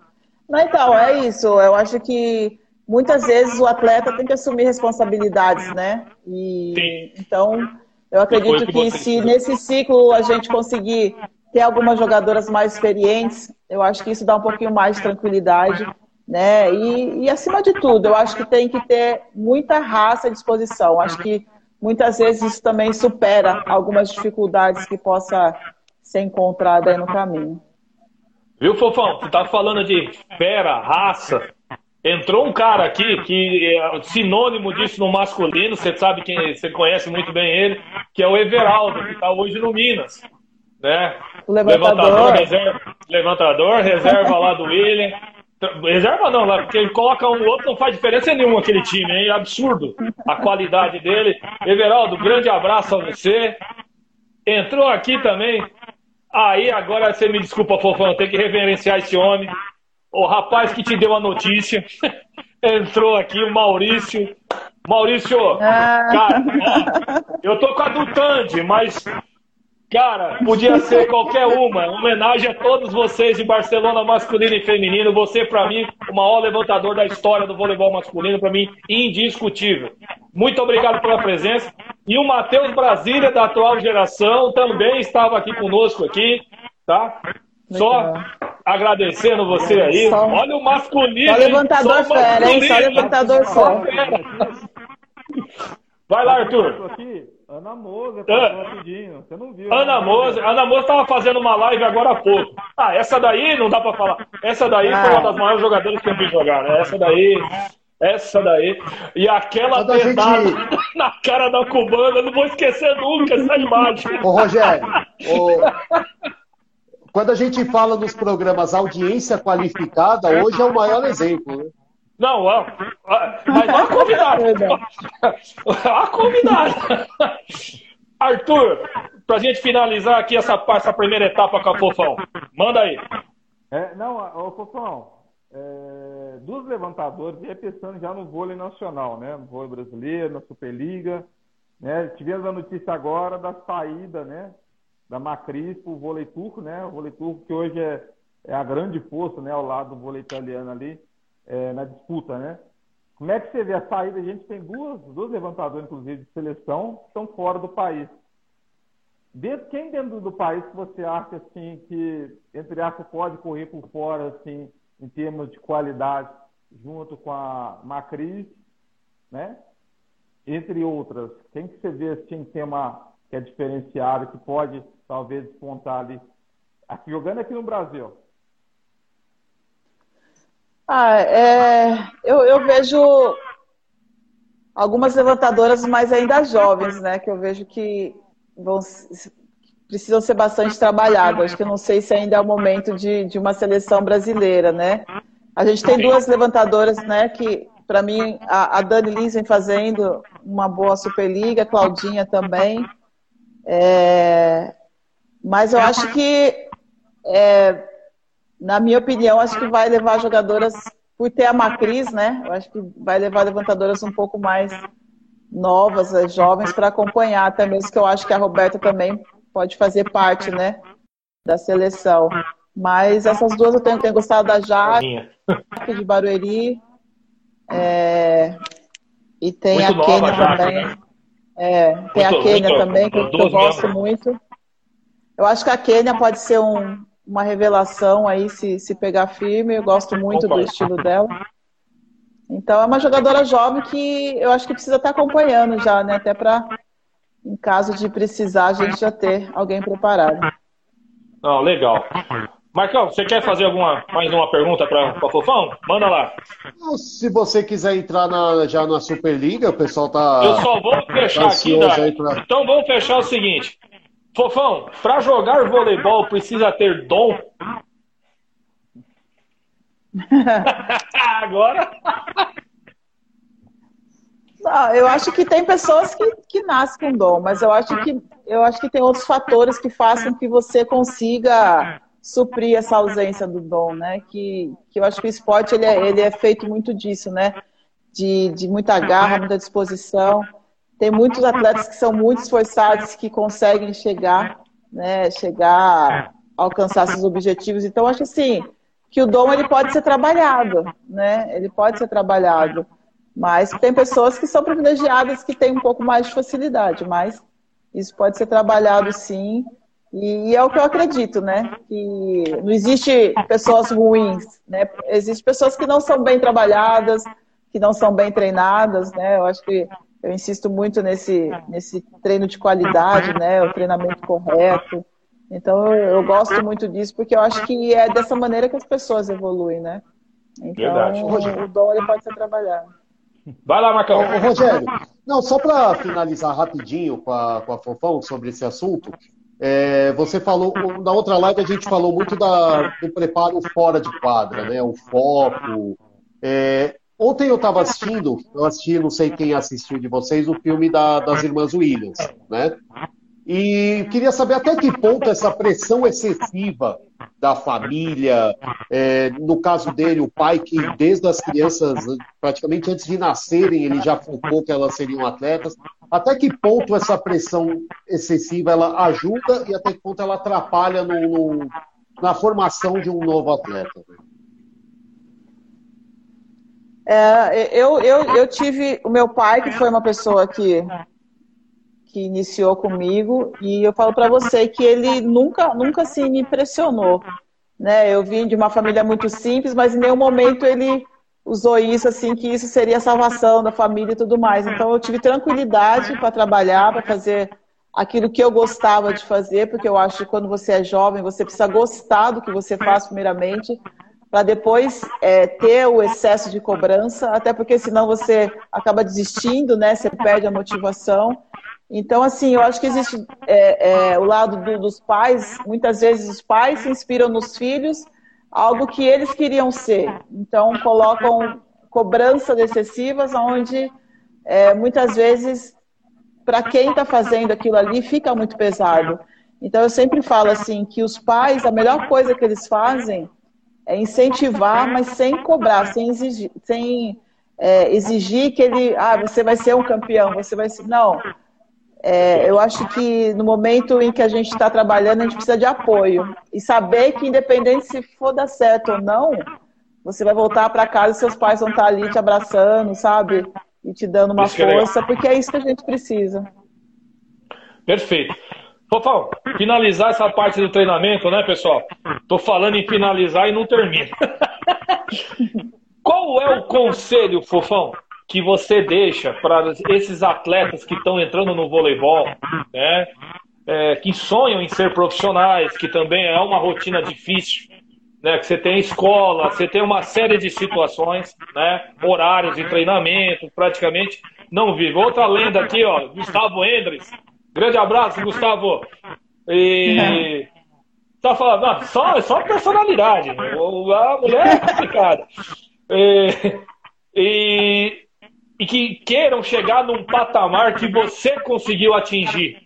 Não, então, é isso. Eu acho que muitas vezes o atleta tem que assumir responsabilidades, né? E Sim. então eu acredito que, que se nesse ciclo a gente conseguir ter algumas jogadoras mais experientes, eu acho que isso dá um pouquinho mais de tranquilidade, né? E, e acima de tudo, eu acho que tem que ter muita raça à disposição. Acho que muitas vezes isso também supera algumas dificuldades que possa ser encontrada aí no caminho. Viu, Fofão? Você tá falando de fera, raça. Entrou um cara aqui que é sinônimo disso no masculino, você sabe quem você conhece muito bem ele, que é o Everaldo, que está hoje no Minas. Né? O levantador. Levantador, reserva, levantador, reserva lá do William. Reserva não, lá, porque ele coloca um outro, não faz diferença nenhuma aquele time, hein? É absurdo a qualidade dele. Everaldo, grande abraço a você. Entrou aqui também. Aí agora você me desculpa, Fofão, tem que reverenciar esse homem o rapaz que te deu a notícia entrou aqui, o Maurício. Maurício, ah. cara, ó, eu tô com a do Tandy, mas, cara, podia ser qualquer uma. Homenagem a todos vocês de Barcelona masculino e feminino. Você, para mim, o maior levantador da história do voleibol masculino, para mim, indiscutível. Muito obrigado pela presença. E o Matheus Brasília, da atual geração, também estava aqui conosco aqui, tá? Só agradecendo você aí. Só, Olha o masculino. Só levantador só fera, hein? Só levantador só. Vai lá, Arthur. Aqui, Ana Moza, ah. rapidinho. Você não viu. Ana Moza, Ana Moza estava fazendo uma live agora há pouco. Ah, essa daí não dá para falar. Essa daí ah. foi uma das maiores jogadoras que eu vi jogar, né? Essa daí. Essa daí. E aquela dedada gente... na cara da cubana, eu não vou esquecer nunca essa imagem. Ô, Rogério, ô, quando a gente fala nos programas audiência qualificada, hoje é o maior exemplo. Né? Não, mas olha a convidada. Olha a convidada. Arthur, para a gente finalizar aqui essa, essa primeira etapa com a Fofão, manda aí. É, não, ô Fofão, é, dos levantadores, e pensando já no vôlei nacional, né? No vôlei brasileiro, na Superliga. Né? Tivemos a notícia agora da saída, né? da Macris para o vôlei turco, né? O vôlei turco que hoje é, é a grande força, né? Ao lado do vôlei italiano ali, é, na disputa, né? Como é que você vê a saída? A gente tem duas, duas levantadores, inclusive, de seleção, que estão fora do país. Dentro, quem dentro do país você acha assim que, entre aspas, pode correr por fora, assim, em termos de qualidade, junto com a Macris, né? Entre outras. Quem que você vê assim, que tem uma que é diferenciado, que pode talvez despontar ali, aqui, jogando aqui no Brasil? Ah, é, eu, eu vejo algumas levantadoras, mas ainda jovens, né? Que eu vejo que vão, precisam ser bastante trabalhadas. Acho que eu não sei se ainda é o momento de, de uma seleção brasileira, né? A gente tem duas levantadoras, né? Que para mim a, a Dani Lins vem fazendo uma boa Superliga, a Claudinha também. É, mas eu acho que, é, na minha opinião, acho que vai levar jogadoras, por ter a Macris, né? Eu acho que vai levar levantadoras um pouco mais novas, eh, jovens, para acompanhar, até mesmo que eu acho que a Roberta também pode fazer parte, né? Da seleção. Mas essas duas eu tenho, tenho gostado da Jaque, de Barueri. É, e tem muito a Kênia também. Né? É, tem muito, a Kênia também, que, eu gosto muito. Eu acho que a Quênia pode ser um, uma revelação aí se, se pegar firme. Eu gosto muito do estilo dela. Então é uma jogadora jovem que eu acho que precisa estar acompanhando já, né? Até para, em caso de precisar, a gente já ter alguém preparado. Não, legal. Marcão, você quer fazer alguma, mais uma pergunta para o Fofão? Manda lá. Se você quiser entrar na, já na Superliga, o pessoal tá. Eu só vou fechar aqui. Da... Pra... Então vamos fechar o seguinte. Fofão, para jogar voleibol precisa ter dom? Agora? Não, eu acho que tem pessoas que, que nascem com dom, mas eu acho que eu acho que tem outros fatores que façam que você consiga suprir essa ausência do dom, né? Que, que eu acho que o esporte ele é, ele é feito muito disso, né? De, de muita garra, muita disposição. Tem muitos atletas que são muito esforçados, que conseguem chegar, né? Chegar, alcançar seus objetivos. Então, acho assim que o dom ele pode ser trabalhado, né? Ele pode ser trabalhado. Mas tem pessoas que são privilegiadas que têm um pouco mais de facilidade, mas isso pode ser trabalhado sim e é o que eu acredito, né? Que não existe pessoas ruins, né? Existem pessoas que não são bem trabalhadas, que não são bem treinadas, né? Eu acho que eu insisto muito nesse, nesse treino de qualidade, né? O treinamento correto. Então eu, eu gosto muito disso porque eu acho que é dessa maneira que as pessoas evoluem, né? Então Verdade. o dom ele pode ser trabalhado. Vai lá, Marcão. Ô, Rogério, não, só para finalizar rapidinho com a, com a Fofão sobre esse assunto, é, você falou, na outra live a gente falou muito da, do preparo fora de quadra, né? O foco. É, ontem eu estava assistindo, eu assisti, não sei quem assistiu de vocês, o filme da, das Irmãs Williams, né? E queria saber até que ponto essa pressão excessiva da família, é, no caso dele, o pai que desde as crianças, praticamente antes de nascerem, ele já focou que elas seriam atletas. Até que ponto essa pressão excessiva ela ajuda e até que ponto ela atrapalha no, no, na formação de um novo atleta? É, eu, eu, eu tive o meu pai, que foi uma pessoa que que iniciou comigo e eu falo para você que ele nunca nunca assim me impressionou, né? Eu vim de uma família muito simples, mas em nenhum momento ele usou isso assim que isso seria a salvação da família e tudo mais. Então eu tive tranquilidade para trabalhar, para fazer aquilo que eu gostava de fazer, porque eu acho que quando você é jovem você precisa gostar do que você faz primeiramente para depois é, ter o excesso de cobrança, até porque senão você acaba desistindo, né? Você perde a motivação. Então, assim, eu acho que existe é, é, o lado do, dos pais, muitas vezes os pais se inspiram nos filhos, algo que eles queriam ser. Então, colocam cobranças excessivas, onde é, muitas vezes, para quem está fazendo aquilo ali, fica muito pesado. Então, eu sempre falo assim, que os pais, a melhor coisa que eles fazem é incentivar, mas sem cobrar, sem exigir, sem, é, exigir que ele, ah, você vai ser um campeão, você vai ser. Não é, eu acho que no momento em que a gente está trabalhando, a gente precisa de apoio. E saber que, independente se for dar certo ou não, você vai voltar para casa e seus pais vão estar tá ali te abraçando, sabe? E te dando uma é força, é porque é isso que a gente precisa. Perfeito. Fofão, finalizar essa parte do treinamento, né, pessoal? Tô falando em finalizar e não termina. Qual é o conselho, Fofão, que você deixa para esses atletas que estão entrando no voleibol, né? É, que sonham em ser profissionais, que também é uma rotina difícil, né? Que você tem escola, você tem uma série de situações, né? Horários de treinamento, praticamente não vive. Outra lenda aqui, ó, Gustavo Endres. Grande abraço, Gustavo. E tá falando, não, só, só personalidade. A mulher é complicada. E, e e que queiram chegar num patamar que você conseguiu atingir.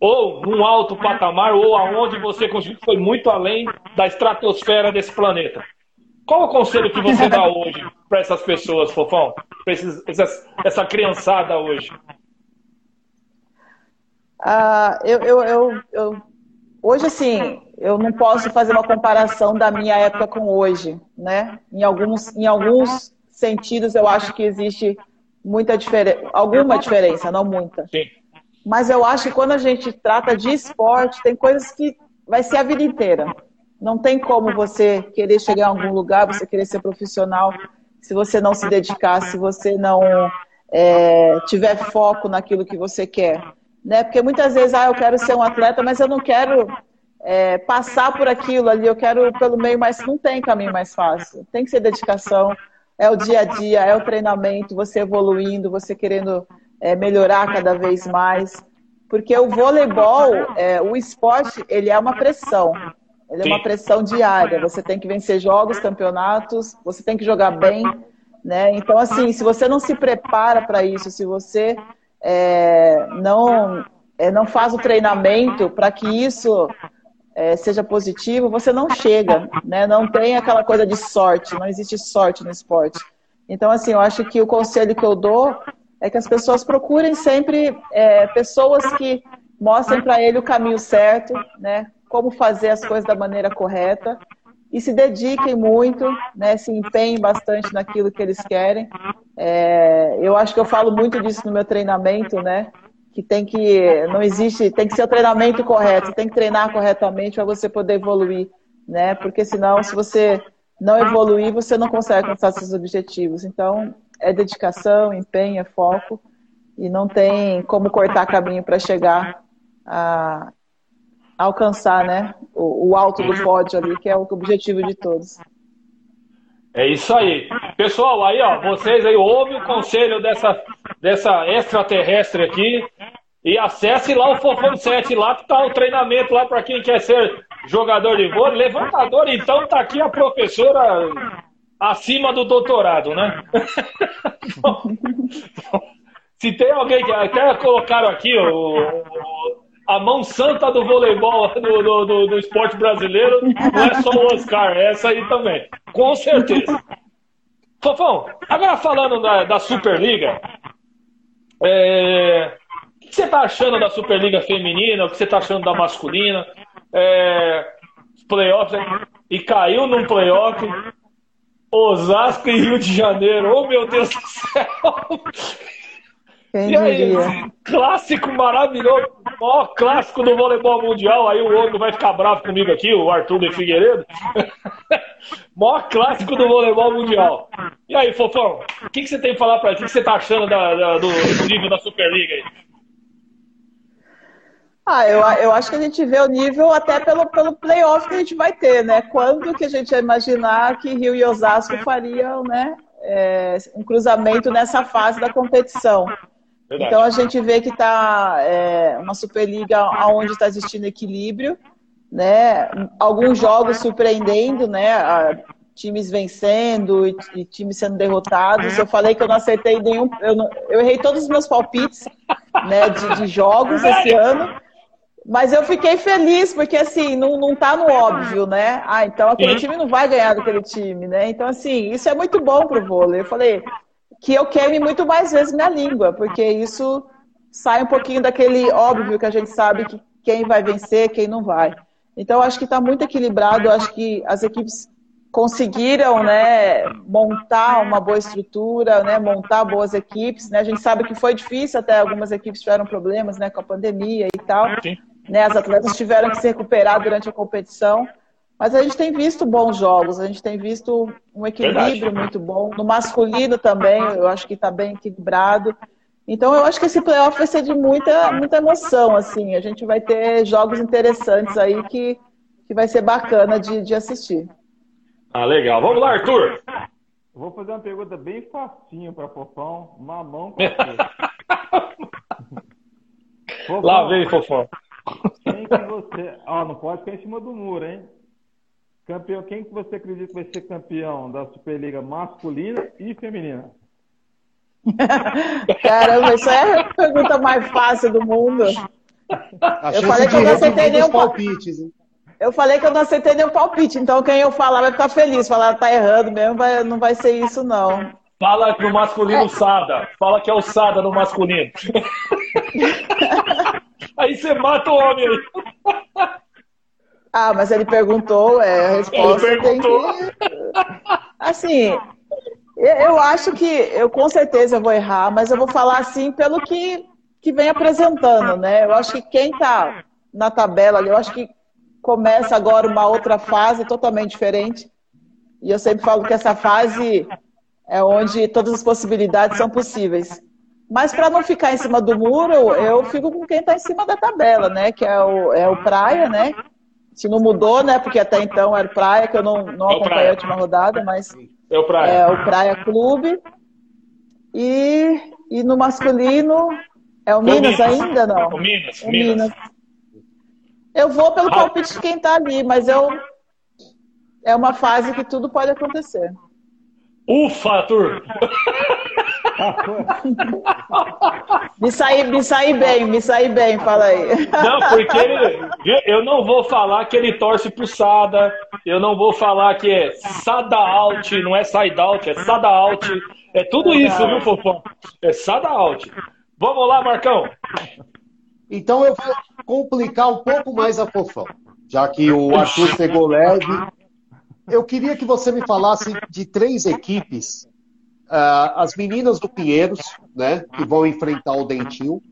Ou num alto patamar, ou aonde você conseguiu, foi muito além da estratosfera desse planeta. Qual o conselho que você dá hoje para essas pessoas, Fofão? Para essa criançada hoje? Uh, eu, eu, eu, eu, hoje, assim, eu não posso fazer uma comparação da minha época com hoje, né? Em alguns, em alguns sentidos eu acho que existe muita diferença, alguma diferença, não muita. Sim. Mas eu acho que quando a gente trata de esporte, tem coisas que vai ser a vida inteira. Não tem como você querer chegar em algum lugar, você querer ser profissional, se você não se dedicar, se você não é, tiver foco naquilo que você quer. Né? Porque muitas vezes, ah, eu quero ser um atleta, mas eu não quero é, passar por aquilo ali, eu quero pelo meio mais. Não tem caminho mais fácil. Tem que ser dedicação, é o dia a dia, é o treinamento, você evoluindo, você querendo é, melhorar cada vez mais. Porque o voleibol, é, o esporte, ele é uma pressão. Ele é uma pressão diária. Você tem que vencer jogos, campeonatos, você tem que jogar bem. Né? Então, assim, se você não se prepara para isso, se você é, não, é, não faz o treinamento para que isso é, seja positivo, você não chega, né? Não tem aquela coisa de sorte, não existe sorte no esporte. Então, assim, eu acho que o conselho que eu dou é que as pessoas procurem sempre é, pessoas que mostrem para ele o caminho certo, né? Como fazer as coisas da maneira correta e se dediquem muito, né? Se empenhem bastante naquilo que eles querem. É, eu acho que eu falo muito disso no meu treinamento, né? que tem que não existe, tem que ser o treinamento correto, tem que treinar corretamente para você poder evoluir, né? Porque senão, se você não evoluir, você não consegue alcançar seus objetivos. Então, é dedicação, empenho, é foco e não tem como cortar caminho para chegar a, alcançar, né? O, o alto do pódio ali, que é o objetivo de todos. É isso aí. Pessoal, aí, ó, vocês aí ouvem o conselho dessa, dessa extraterrestre aqui e acesse lá o Fofão 7, lá que tá o treinamento lá para quem quer ser jogador de vôlei. Levantador, então, tá aqui a professora acima do doutorado, né? Se tem alguém que até colocaram aqui o, a mão santa do voleibol do, do, do, do, esporte brasileiro não é só o Oscar, é essa aí também. Com certeza. Fofão, agora falando da, da Superliga, é, o que você está achando da Superliga feminina? O que você está achando da masculina? É, playoffs, e caiu num playoff. Osasco e Rio de Janeiro. Oh, meu Deus do céu! Quem e aí, clássico maravilhoso, ó, clássico do voleibol mundial. Aí o outro vai ficar bravo comigo aqui, o Arthur de Figueiredo. maior clássico do voleibol mundial. E aí, Fofão, o que, que você tem para falar para gente? O que você tá achando da, da, do, do, nível da Superliga aí? Ah, eu, eu acho que a gente vê o nível até pelo, pelo playoff que a gente vai ter, né? Quando que a gente ia imaginar que Rio e Osasco fariam, né? É, um cruzamento nessa fase da competição. Verdade. Então a gente vê que está é, uma Superliga onde está existindo equilíbrio, né? Alguns jogos surpreendendo, né? times vencendo e, e, times sendo derrotados. Eu falei que eu não acertei nenhum. Eu, não, eu errei todos os meus palpites né, de, de, jogos esse ano. Mas eu fiquei feliz, porque assim, não, não tá no óbvio, né? Ah, então aquele time não vai ganhar daquele time, né? Então, assim, isso é muito bom pro vôlei. Eu falei, que eu queime muito mais vezes minha língua, porque isso sai um pouquinho daquele óbvio que a gente sabe que quem vai vencer, quem não vai. Então, acho que está muito equilibrado, acho que as equipes conseguiram né, montar uma boa estrutura, né, montar boas equipes. Né? A gente sabe que foi difícil, até algumas equipes tiveram problemas né, com a pandemia e tal. Né? As atletas tiveram que se recuperar durante a competição. Mas a gente tem visto bons jogos, a gente tem visto um equilíbrio Verdade. muito bom. No masculino também, eu acho que está bem equilibrado. Então eu acho que esse playoff vai ser de muita, muita emoção, assim. A gente vai ter jogos interessantes aí que, que vai ser bacana de, de assistir. Ah, legal. Vamos lá, Arthur. Vou fazer uma pergunta bem facinha para Fofão. Mamão com Fofão, Lá vem, Fofão. Quem que você... Ó, não pode ficar em cima do muro, hein? Campeão, quem que você acredita que vai ser campeão da Superliga masculina e feminina? Caramba, isso é a pergunta mais fácil do mundo. eu falei que eu não aceitei nenhum palpite. Eu falei que eu não aceitei nenhum palpite, então quem eu falar vai ficar feliz. Falar tá errando mesmo, vai, não vai ser isso, não. Fala que no masculino é. Sada. Fala que é o Sada no masculino. aí você mata o homem aí. Ah, mas ele perguntou, é, a resposta ele perguntou. que... Assim, eu acho que eu com certeza vou errar, mas eu vou falar assim pelo que, que vem apresentando, né? Eu acho que quem tá na tabela ali, eu acho que começa agora uma outra fase totalmente diferente. E eu sempre falo que essa fase é onde todas as possibilidades são possíveis. Mas para não ficar em cima do muro, eu fico com quem está em cima da tabela, né? Que é o, é o Praia, né? Se não mudou, né? Porque até então era o Praia, que eu não, não é acompanhei a última rodada, mas é o Praia, é o Praia Clube. E, e no masculino, é o Minas, Minas, ainda, não? O Minas, o Minas. Minas. Eu vou pelo palpite de quem está ali, mas eu é uma fase que tudo pode acontecer. Ufa, Arthur! me saí, me saí bem, me saí bem, fala aí. Não, porque ele, eu não vou falar que ele torce pro Sada, eu não vou falar que é Sada Out, não é Side Out, é Sada Out. É tudo isso, viu, Fofão? É Sada Out. Vamos lá, Marcão. Então eu vou complicar um pouco mais a Fofão, já que o Arthur pegou leve eu queria que você me falasse de três equipes. Uh, as meninas do Pinheiros, né, que vão enfrentar o Dentil.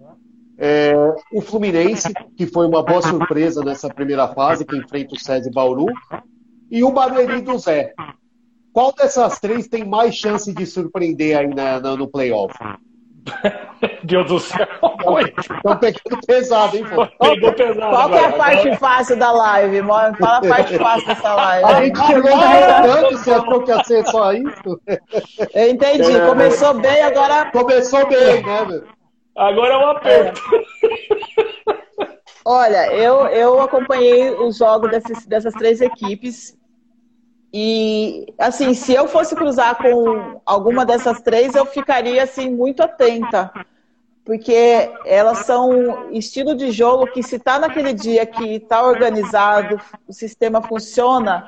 É, o Fluminense, que foi uma boa surpresa nessa primeira fase, que enfrenta o César Bauru. E o Barueri do Zé. Qual dessas três tem mais chance de surpreender aí na, na, no playoff? Deus do céu. Estão pegando pesado, hein, pô? Pegou pesado. Qual que é a parte fácil da live? Fala a parte fácil dessa live. A gente chegou derrotando, você achou que ia ser só isso? Eu entendi. É, Começou bem, agora. Começou bem, né, meu? Agora é um aperto. Olha, eu, eu acompanhei os jogos desses, dessas três equipes e, assim, se eu fosse cruzar com alguma dessas três, eu ficaria, assim, muito atenta. Porque elas são estilo de jogo que, se está naquele dia que está organizado, o sistema funciona,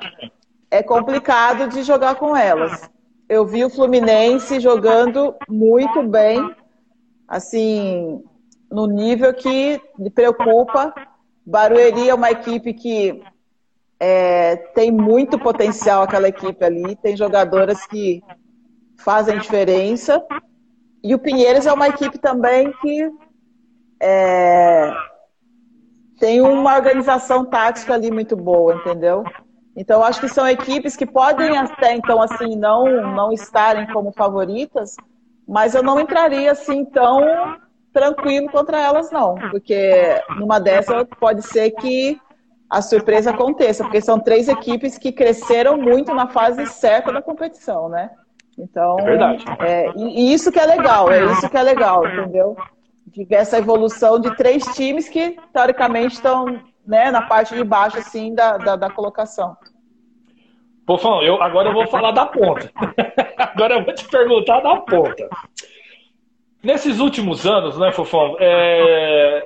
é complicado de jogar com elas. Eu vi o Fluminense jogando muito bem, assim, no nível que me preocupa. Barueri é uma equipe que é, tem muito potencial aquela equipe ali, tem jogadoras que fazem diferença. E o Pinheiros é uma equipe também que é, tem uma organização tática ali muito boa, entendeu? Então, acho que são equipes que podem até então assim não não estarem como favoritas, mas eu não entraria assim tão tranquilo contra elas não, porque numa dessas pode ser que a surpresa aconteça, porque são três equipes que cresceram muito na fase certa da competição, né? Então, é verdade. É, e, isso que é legal, é isso que é legal, entendeu? De ver essa evolução de três times que, teoricamente, estão né, na parte de baixo, assim, da, da, da colocação. Pofão, eu, agora eu vou falar da ponta. agora eu vou te perguntar da ponta. Nesses últimos anos, né, Fofão, é,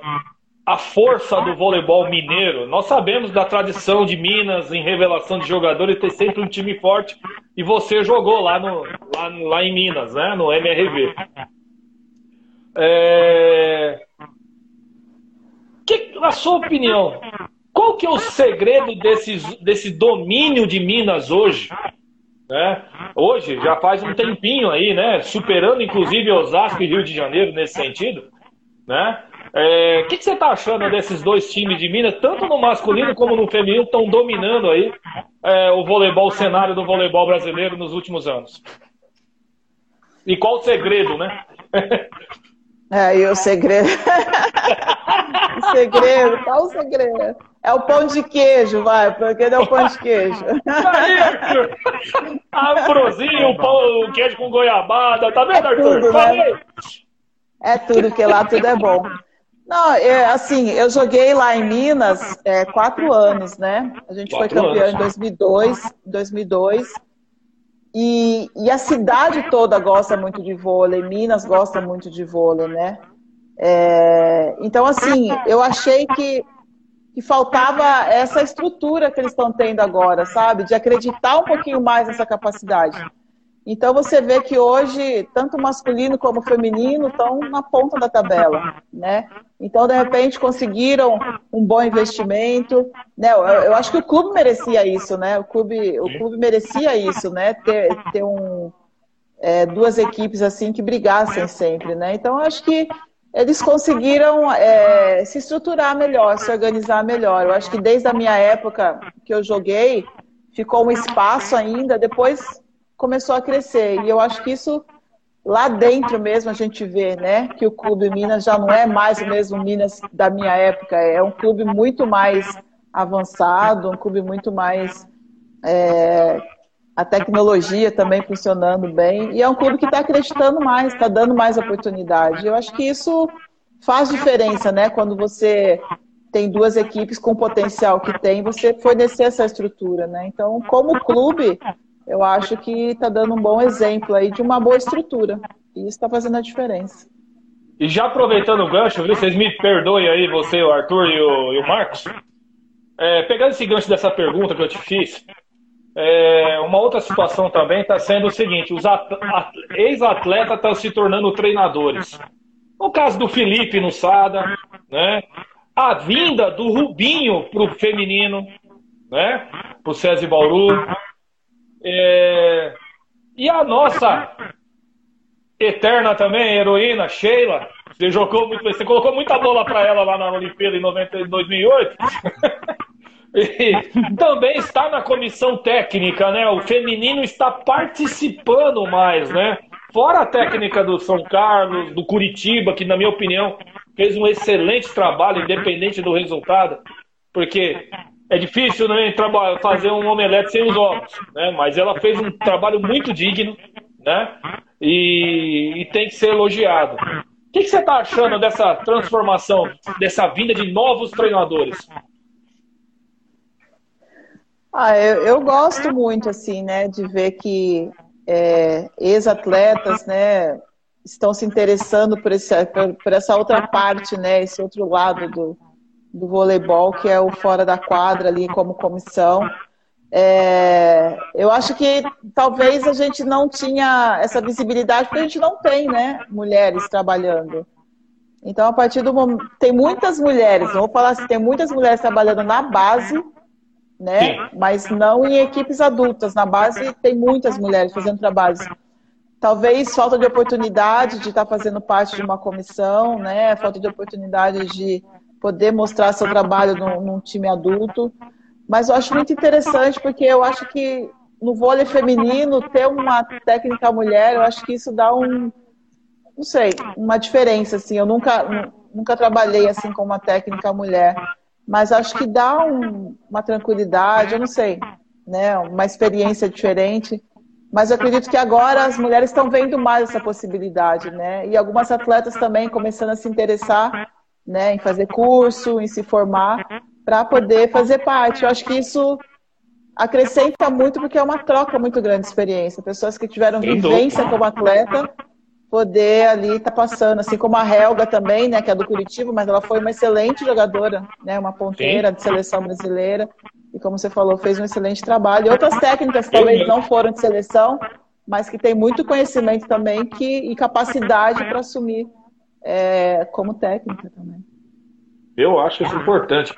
a força do voleibol mineiro. Nós sabemos da tradição de Minas em revelação de jogadores ter sempre um time forte e você jogou lá, no, lá, lá em Minas, né, no MRV. É... Que, na sua opinião, qual que é o segredo desse, desse domínio de Minas hoje? Né? Hoje, já faz um tempinho aí, né? Superando inclusive Osasco e Rio de Janeiro nesse sentido. Né? O é, que, que, você está achando desses dois times de Minas, tanto no masculino como no feminino, estão dominando aí é, o voleibol, o cenário do voleibol brasileiro nos últimos anos? E qual o segredo, né? É, e o segredo. o segredo, qual o segredo? É o pão de queijo, vai, porque não é o pão de queijo. Aí, Arthurzinho, o pão, o queijo com goiabada, tá vendo, é Arthur? Tudo, né? É tudo, que lá tudo é bom. Não, é, assim, eu joguei lá em Minas é, quatro anos, né? A gente quatro foi campeão anos. em 2002, 2002 e, e, a cidade toda gosta muito de vôlei, Minas gosta muito de vôlei, né? É, então, assim, eu achei que, que faltava essa estrutura que eles estão tendo agora, sabe? De acreditar um pouquinho mais nessa capacidade. Então você vê que hoje tanto masculino como feminino estão na ponta da tabela, né? Então de repente conseguiram um bom investimento, né? Eu, eu acho que o clube merecia isso, né? O clube, o clube merecia isso, né? Ter, ter um, é, duas equipes assim que brigassem sempre, né? Então eu acho que eles conseguiram é, se estruturar melhor, se organizar melhor. Eu acho que desde a minha época que eu joguei, ficou um espaço ainda, depois começou a crescer. E eu acho que isso lá dentro mesmo a gente vê, né, que o Clube Minas já não é mais o mesmo Minas da minha época, é um clube muito mais avançado, um clube muito mais é, a tecnologia também funcionando bem, e é um clube que está acreditando mais, está dando mais oportunidade. Eu acho que isso faz diferença, né? Quando você tem duas equipes com o potencial que tem, você fornecer essa estrutura, né? Então, como clube, eu acho que está dando um bom exemplo aí de uma boa estrutura. E isso está fazendo a diferença. E já aproveitando o gancho, viu? Vocês me perdoem aí, você, o Arthur e o, e o Marcos. É, pegando esse gancho dessa pergunta que eu te fiz, é, uma outra situação também está sendo o seguinte: os ex-atletas estão se tornando treinadores. No caso do Felipe no Sada, né? A vinda do Rubinho para o feminino, né? Para o César Bauru. É, e a nossa eterna também, heroína, Sheila. Você jogou muito, você colocou muita bola para ela lá na Olimpíada em 90, 2008. E também está na comissão técnica, né? O feminino está participando mais, né? Fora a técnica do São Carlos, do Curitiba, que na minha opinião fez um excelente trabalho, independente do resultado, porque é difícil né, fazer um omelete sem os ovos, né? Mas ela fez um trabalho muito digno, né? E, e tem que ser elogiado. O que, que você está achando dessa transformação, dessa vinda de novos treinadores? Ah, eu, eu gosto muito, assim, né, de ver que é, ex-atletas, né, estão se interessando por, esse, por, por, essa outra parte, né, esse outro lado do, do voleibol, que é o fora da quadra ali como comissão. É, eu acho que talvez a gente não tinha essa visibilidade, porque a gente não tem, né, mulheres trabalhando. Então, a partir do momento. Tem muitas mulheres, vou falar assim, tem muitas mulheres trabalhando na base né? Sim. Mas não em equipes adultas. Na base tem muitas mulheres fazendo trabalhos. Talvez falta de oportunidade de estar fazendo parte de uma comissão, né? Falta de oportunidade de poder mostrar seu trabalho num, num time adulto. Mas eu acho muito interessante porque eu acho que no vôlei feminino ter uma técnica mulher, eu acho que isso dá um, não sei, uma diferença assim. Eu nunca nunca trabalhei assim com uma técnica mulher mas acho que dá um, uma tranquilidade, eu não sei, né, uma experiência diferente. Mas eu acredito que agora as mulheres estão vendo mais essa possibilidade, né? E algumas atletas também começando a se interessar, né, em fazer curso, em se formar, para poder fazer parte. Eu acho que isso acrescenta muito porque é uma troca muito grande de experiência. Pessoas que tiveram vivência como atleta poder ali estar tá passando, assim como a Helga também, né, que é do Curitiba, mas ela foi uma excelente jogadora, né, uma ponteira Sim. de seleção brasileira, e como você falou, fez um excelente trabalho. E outras técnicas talvez não foram de seleção, mas que tem muito conhecimento também que, e capacidade para assumir é, como técnica também. Eu acho isso importante.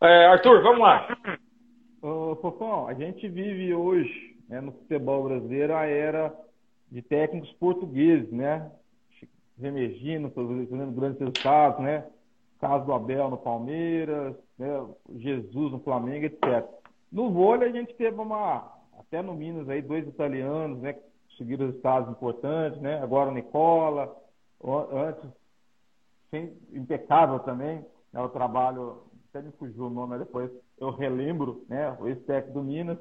É, Arthur, vamos lá. Ô, Fofão, a gente vive hoje né, no futebol brasileiro a era de técnicos portugueses, né? Remegino fazendo grandes resultados, né? Caso do Abel no Palmeiras, né? Jesus no Flamengo, etc. No vôlei a gente teve uma, até no Minas aí, dois italianos, né? Conseguiram resultados importantes, né? Agora o Nicola, antes, sem, impecável também, né? o trabalho, até me fugiu o nome, depois eu relembro, né? O ex-técnico do Minas,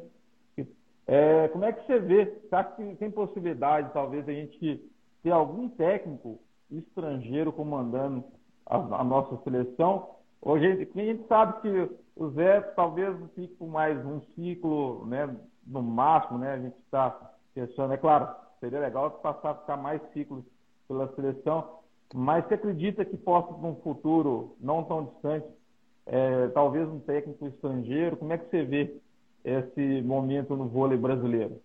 é, como é que você vê? Será que tem possibilidade, talvez, a gente ter algum técnico estrangeiro comandando a, a nossa seleção? Hoje a gente, a gente sabe que o Zé talvez fique por mais um ciclo, né, no máximo, né? A gente está pensando, é claro, seria legal passar a ficar mais ciclos pela seleção, mas você acredita que possa, num futuro não tão distante, é, talvez um técnico estrangeiro? Como é que você vê esse momento no vôlei brasileiro.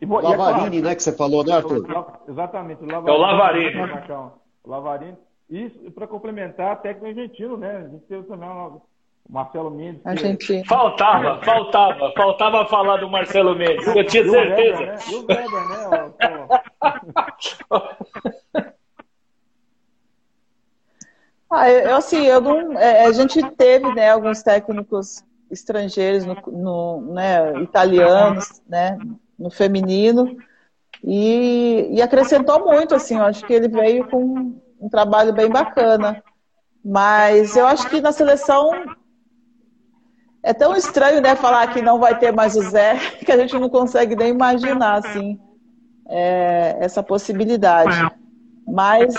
E, Lavarini, é claro, né, que você falou, né, Arthur? Exatamente, o Lavarini. É o Lavarini. O Lavarini. Isso para complementar, técnico argentino, né? A gente teve também o Marcelo Mendes. Argentino. Que... Faltava, faltava, faltava falar do Marcelo Mendes. Eu tinha certeza. Weber, né? E o Weber, né? Ah, eu, assim, eu não, é, a gente teve, né, alguns técnicos estrangeiros, no, no né, italianos, né, no feminino, e, e acrescentou muito, assim, eu acho que ele veio com um trabalho bem bacana. Mas eu acho que na seleção é tão estranho, né, falar que não vai ter mais o Zé, que a gente não consegue nem imaginar, assim, é, essa possibilidade. Mas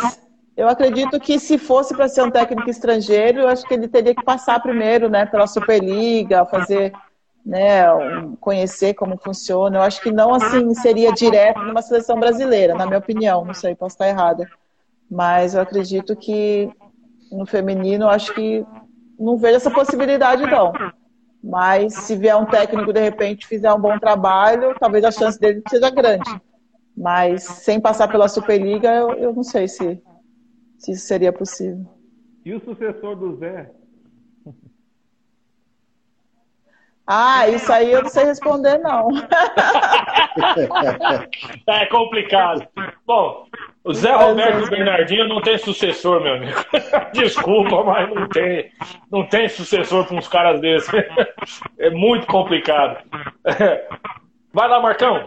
eu acredito que se fosse para ser um técnico estrangeiro, eu acho que ele teria que passar primeiro, né, pela Superliga, fazer, né, um, conhecer como funciona. Eu acho que não assim seria direto numa seleção brasileira, na minha opinião. Não sei, posso estar errada, mas eu acredito que no feminino, eu acho que não vejo essa possibilidade não. Mas se vier um técnico, de repente, fizer um bom trabalho, talvez a chance dele seja grande. Mas sem passar pela Superliga, eu, eu não sei se, se isso seria possível. E o sucessor do Zé? Ah, isso aí eu não sei responder, não. é complicado. Bom, o Zé Roberto Bernardinho não tem sucessor, meu amigo. Desculpa, mas não tem, não tem sucessor para uns caras desses. É muito complicado. Vai lá, Marcão.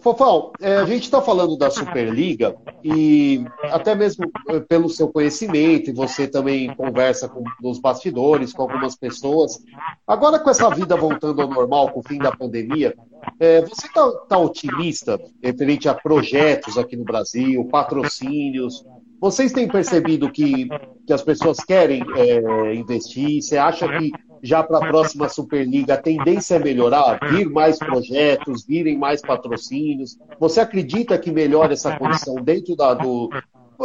Fofão, é, a gente está falando da Superliga e até mesmo é, pelo seu conhecimento, você também conversa com, nos bastidores com algumas pessoas. Agora, com essa vida voltando ao normal, com o fim da pandemia, é, você está tá otimista referente a projetos aqui no Brasil, patrocínios? Vocês têm percebido que, que as pessoas querem é, investir? Você acha que já para a próxima Superliga a tendência é melhorar, vir mais projetos, virem mais patrocínios? Você acredita que melhora essa condição dentro da, do.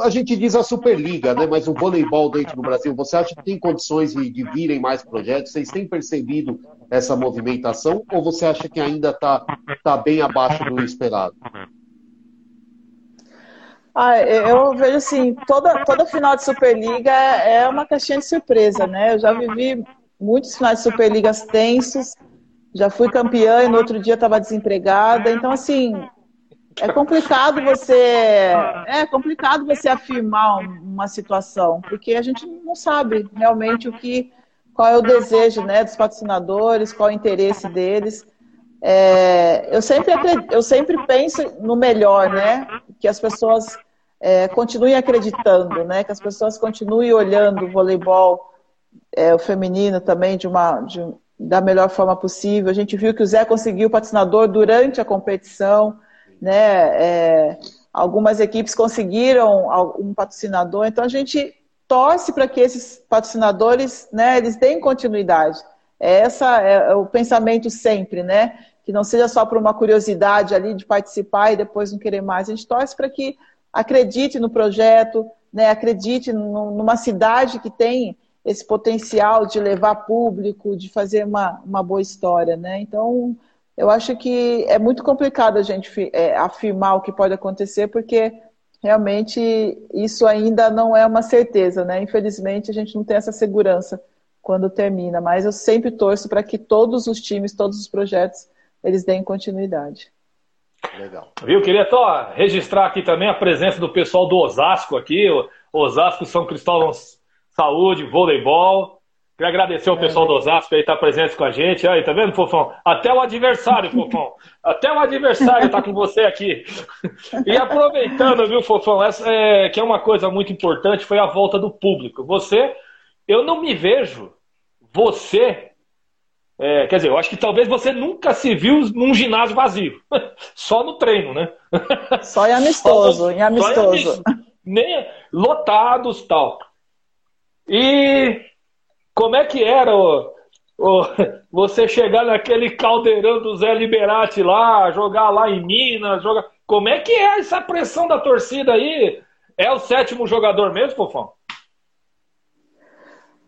A gente diz a Superliga, né? mas o voleibol dentro do Brasil, você acha que tem condições de, de virem mais projetos? Vocês têm percebido essa movimentação ou você acha que ainda está tá bem abaixo do esperado? Ah, eu vejo assim, toda, toda final de Superliga é uma caixinha de surpresa, né? Eu já vivi muitos finais de Superligas tensos, já fui campeã e no outro dia estava desempregada. Então, assim, é complicado você é complicado você afirmar uma situação, porque a gente não sabe realmente o que qual é o desejo né, dos patrocinadores, qual é o interesse deles. É, eu, sempre, eu sempre penso no melhor, né? Que as pessoas é, continuem acreditando, né? Que as pessoas continuem olhando o voleibol é, o feminino também de uma, de, da melhor forma possível. A gente viu que o Zé conseguiu patrocinador durante a competição, né? É, algumas equipes conseguiram um patrocinador, então a gente torce para que esses patrocinadores, né, eles deem continuidade. Essa é o pensamento sempre, né? Que não seja só por uma curiosidade ali de participar e depois não querer mais. A gente torce para que acredite no projeto, né? Acredite numa cidade que tem esse potencial de levar público, de fazer uma, uma boa história, né? Então, eu acho que é muito complicado a gente é, afirmar o que pode acontecer, porque realmente isso ainda não é uma certeza, né? Infelizmente, a gente não tem essa segurança quando termina, mas eu sempre torço para que todos os times, todos os projetos, eles deem continuidade. Legal. Viu? Queria só registrar aqui também a presença do pessoal do Osasco aqui, Osasco São Cristóvão saúde, voleibol. Queria agradecer ao pessoal do Osasco aí estar tá presente com a gente. Aí, tá vendo, Fofão? Até o adversário, Fofão. Até o adversário tá com você aqui. E aproveitando, viu, Fofão, essa é, que é uma coisa muito importante, foi a volta do público. Você, eu não me vejo, você, é, quer dizer, eu acho que talvez você nunca se viu num ginásio vazio. Só no treino, né? Só em amistoso, em amistoso. Em, nem lotados tal. E como é que era o, o, você chegar naquele caldeirão do Zé Liberati lá, jogar lá em Minas, jogar. Como é que é essa pressão da torcida aí? É o sétimo jogador mesmo, Fofão?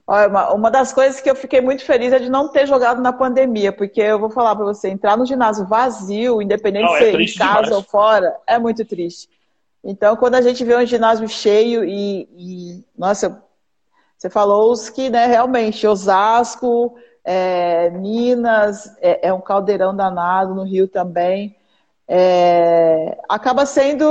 Olha, uma, uma das coisas que eu fiquei muito feliz é de não ter jogado na pandemia, porque eu vou falar para você, entrar no ginásio vazio, independente não, de é ser em casa demais. ou fora, é muito triste. Então, quando a gente vê um ginásio cheio e, e nossa, você falou os que, né, realmente, Osasco, é, Minas, é, é, um caldeirão danado, no Rio também. É, acaba sendo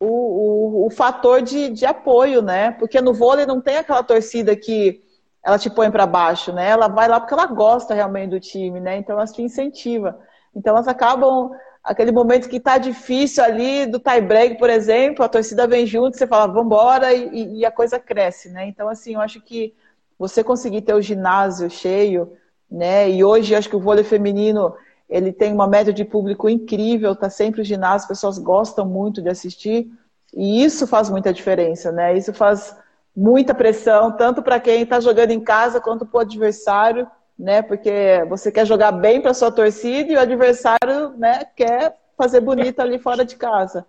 o, o, o fator de, de apoio, né? Porque no vôlei não tem aquela torcida que ela te põe para baixo, né? Ela vai lá porque ela gosta realmente do time, né? Então ela te incentiva. Então elas acabam aquele momento que tá difícil ali do tie break, por exemplo, a torcida vem junto, você fala, vamos embora e, e, a coisa cresce, né? Então assim, eu acho que você conseguir ter o ginásio cheio, né? E hoje acho que o vôlei feminino ele tem uma média de público incrível, tá sempre o ginásio, as pessoas gostam muito de assistir, e isso faz muita diferença, né? Isso faz muita pressão, tanto para quem está jogando em casa quanto para o adversário, né? Porque você quer jogar bem para sua torcida e o adversário, né, quer fazer bonito ali fora de casa.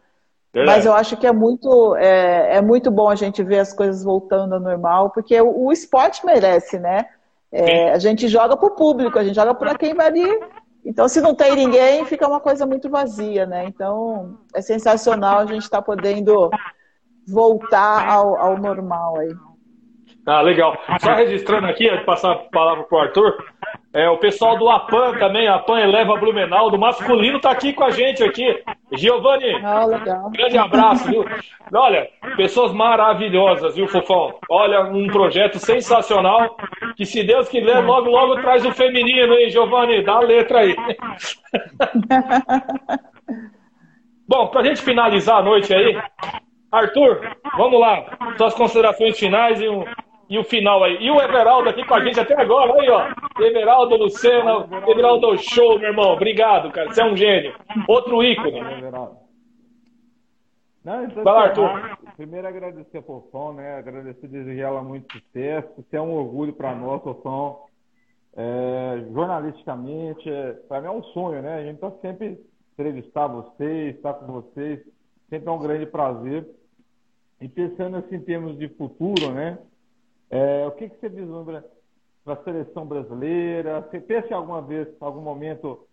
Mas eu acho que é muito, é, é, muito bom a gente ver as coisas voltando ao normal, porque o, o esporte merece, né? É, a gente joga para o público, a gente joga para quem vai ali então, se não tem ninguém, fica uma coisa muito vazia, né? Então, é sensacional a gente estar tá podendo voltar ao, ao normal aí. Ah, legal. Só registrando aqui, passar a palavra para o Arthur, é, o pessoal do APAN também, APAN Eleva Blumenau, do masculino, tá aqui com a gente aqui. Giovanni, ah, grande abraço, viu? Olha, pessoas maravilhosas, viu, Fofão? Olha, um projeto sensacional, que se Deus quiser, logo, logo traz o feminino, hein, Giovanni? Dá a letra aí. Bom, pra gente finalizar a noite aí, Arthur, vamos lá. Suas considerações finais e um, e o final aí. E o Everaldo aqui com a gente até agora, aí, ó. Everaldo Lucena, Everaldo Show, meu irmão. Obrigado, cara. Você é um gênio. Outro ícone. Não, então, Vai lá, Arthur. Primeiro agradecer a Fofão, né? Agradecer desejar ela muito sucesso. Isso é um orgulho para nós, Fofão. É, jornalisticamente, é, para mim é um sonho, né? A gente tá sempre entrevistar vocês, estar com vocês, sempre é um grande prazer. E pensando assim em termos de futuro, né? É, o que, que você vislumbra para a seleção brasileira? Você pensa em alguma vez, em algum momento,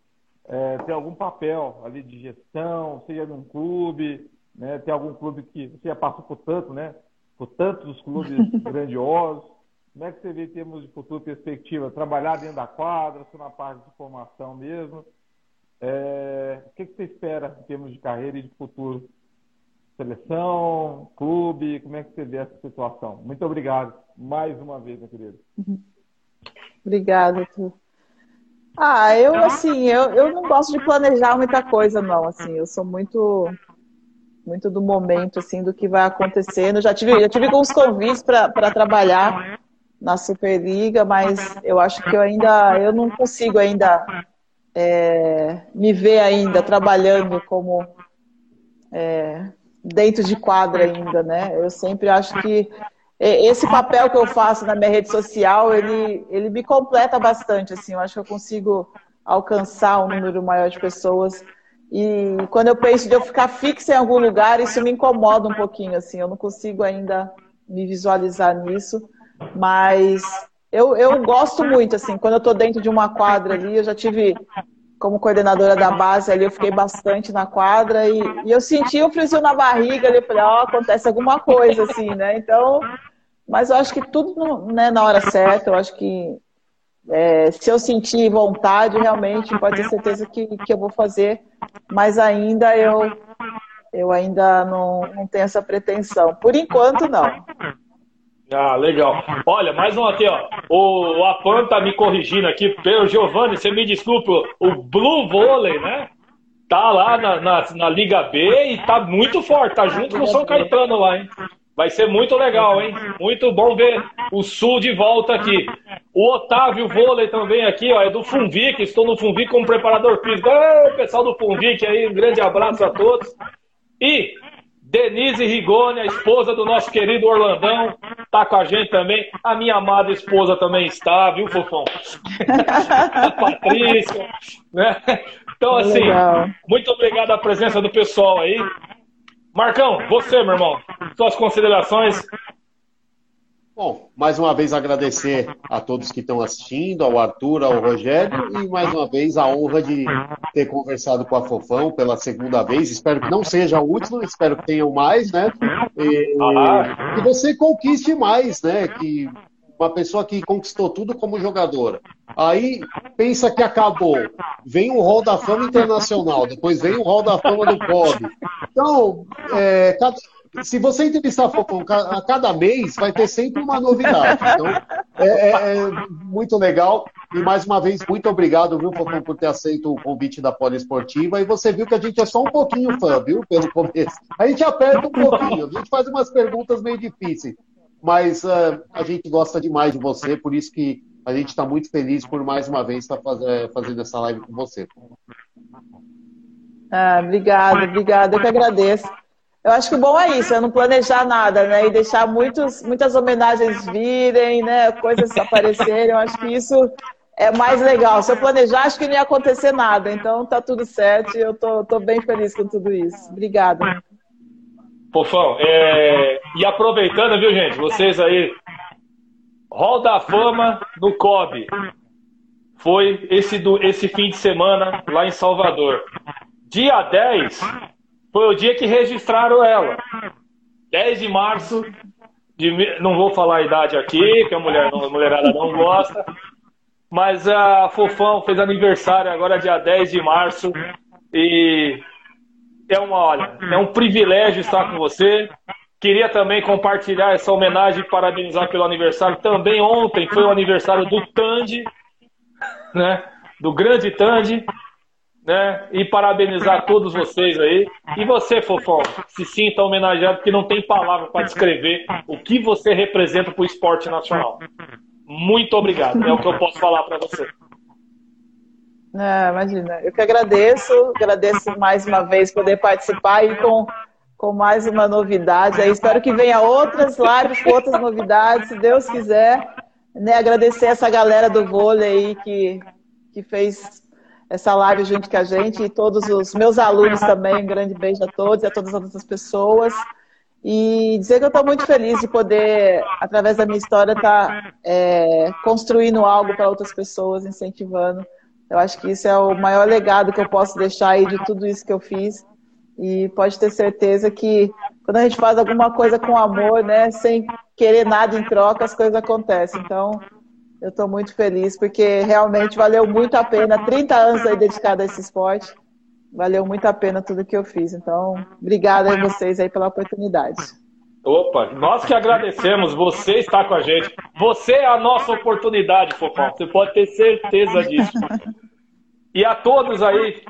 é, ter algum papel ali de gestão, seja num clube, né? Ter algum clube que você já passou por tanto, né? Por tantos clubes grandiosos. Como é que você vê em termos de futuro perspectiva? Trabalhar dentro da quadra, só na parte de formação mesmo? É, o que, que você espera em termos de carreira e de futuro? Seleção, clube, como é que você vê essa situação? Muito obrigado mais uma vez, meu querido. Obrigada, tu. Ah, eu assim, eu, eu não gosto de planejar muita coisa, não. Assim, eu sou muito muito do momento, assim, do que vai acontecendo. Já tive, já tive alguns convites para trabalhar na Superliga, mas eu acho que eu ainda eu não consigo ainda é, me ver ainda trabalhando como é, dentro de quadra ainda, né? Eu sempre acho que esse papel que eu faço na minha rede social, ele, ele me completa bastante, assim, eu acho que eu consigo alcançar um número maior de pessoas. E quando eu penso de eu ficar fixa em algum lugar, isso me incomoda um pouquinho, assim, eu não consigo ainda me visualizar nisso, mas eu, eu gosto muito, assim, quando eu estou dentro de uma quadra ali, eu já tive como coordenadora da base ali, eu fiquei bastante na quadra e, e eu senti o friozinho na barriga ali, falei, ó, oh, acontece alguma coisa, assim, né? Então, mas eu acho que tudo né, na hora certa, eu acho que é, se eu sentir vontade, realmente pode ter certeza que, que eu vou fazer, mas ainda eu, eu ainda não, não tenho essa pretensão. Por enquanto, não. Ah, legal. Olha, mais um aqui, ó. O, Apan tá me corrigindo aqui. Pelo Giovanni, você me desculpe, o Blue Volley, né? Tá lá na, na, na Liga B e tá muito forte, tá junto com o São Caetano lá, hein? Vai ser muito legal, hein? Muito bom ver o Sul de volta aqui. O Otávio Vôlei também aqui, ó, é do Funvic. Estou no Funvic como preparador físico. É, pessoal do Funvic aí, um grande abraço a todos. E Denise Rigoni, a esposa do nosso querido Orlandão, tá com a gente também. A minha amada esposa também está, viu, Fofão? a Patrícia, né? Então, assim, Legal. muito obrigado à presença do pessoal aí. Marcão, você, meu irmão, suas considerações. Bom, mais uma vez agradecer a todos que estão assistindo, ao Arthur, ao Rogério, e mais uma vez a honra de ter conversado com a Fofão pela segunda vez. Espero que não seja a última, espero que tenham mais, né? E, ah. que você conquiste mais, né? Que uma pessoa que conquistou tudo como jogadora. Aí pensa que acabou. Vem o Hall da Fama Internacional, depois vem o Hall da Fama do COB. Então, é, cada, se você entrevistar Fofão a cada mês, vai ter sempre uma novidade. Então, é, é, é, muito legal. E mais uma vez, muito obrigado, viu, Fofão, por ter aceito o convite da Poliesportiva. E você viu que a gente é só um pouquinho fã, viu, pelo começo. A gente aperta um pouquinho, a gente faz umas perguntas meio difíceis. Mas uh, a gente gosta demais de você, por isso que a gente está muito feliz por mais uma vez estar faz, é, fazendo essa live com você. Ah, obrigada, obrigada. Eu que agradeço. Eu acho que o bom é isso, é não planejar nada, né? E deixar muitos, muitas homenagens virem, né? Coisas aparecerem. Eu acho que isso é mais legal. Se eu planejar, acho que não ia acontecer nada. Então tá tudo certo e eu tô, tô bem feliz com tudo isso. Obrigada. Pofão, é... e aproveitando, viu, gente? Vocês aí, Hall da Fama no COB. Foi esse, do, esse fim de semana lá em Salvador. Dia 10, foi o dia que registraram ela. 10 de março, de, não vou falar a idade aqui, que a, mulher, a mulherada não gosta, mas a Fofão fez aniversário agora dia 10 de março e é uma, olha, é um privilégio estar com você. Queria também compartilhar essa homenagem e parabenizar pelo aniversário. Também ontem foi o aniversário do Tandy, né? Do grande Tandy né? E parabenizar todos vocês aí. E você, Fofão, se sinta homenageado, porque não tem palavra para descrever o que você representa para o esporte nacional. Muito obrigado, é o que eu posso falar para você. É, imagina, eu que agradeço, agradeço mais uma vez poder participar e com, com mais uma novidade. Aí espero que venha outras lives com outras novidades, se Deus quiser. Né, agradecer essa galera do vôlei aí que, que fez essa live junto com a gente e todos os meus alunos também. Um grande beijo a todos e a todas as outras pessoas. E dizer que eu estou muito feliz de poder, através da minha história, estar tá, é, construindo algo para outras pessoas, incentivando. Eu acho que isso é o maior legado que eu posso deixar aí de tudo isso que eu fiz. E pode ter certeza que quando a gente faz alguma coisa com amor, né, sem querer nada em troca, as coisas acontecem. Então, eu estou muito feliz porque realmente valeu muito a pena. 30 anos aí dedicado a esse esporte. Valeu muito a pena tudo que eu fiz. Então, obrigada a vocês aí pela oportunidade. Opa, nós que agradecemos. Você está com a gente. Você é a nossa oportunidade, Fofão. Você pode ter certeza disso. E a todos aí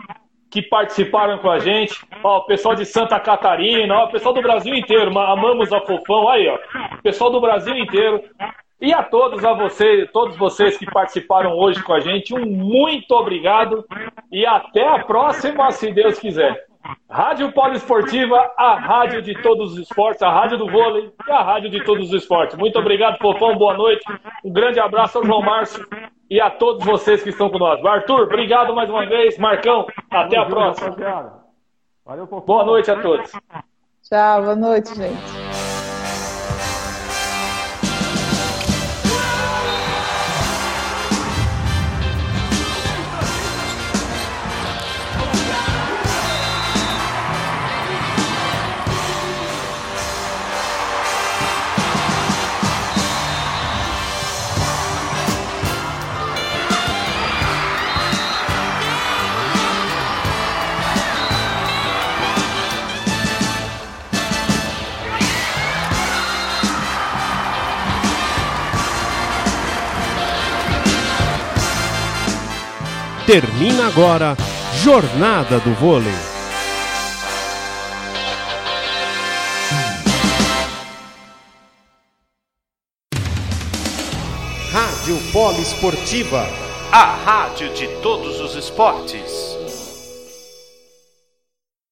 que participaram com a gente, ó, o pessoal de Santa Catarina, ó, o pessoal do Brasil inteiro, amamos a Fofão, aí, ó, o pessoal do Brasil inteiro, e a todos a você, todos vocês que participaram hoje com a gente, um muito obrigado e até a próxima, se Deus quiser. Rádio Poliesportiva, a rádio de todos os esportes, a rádio do vôlei e a rádio de todos os esportes. Muito obrigado, Fofão, boa noite. Um grande abraço ao João Márcio e a todos vocês que estão conosco. Arthur, obrigado mais uma vez. Marcão, até a próxima. Valeu, Boa noite a todos. Tchau, boa noite, gente. Termina agora Jornada do Vôlei. Rádio Polo Esportiva, a rádio de todos os esportes.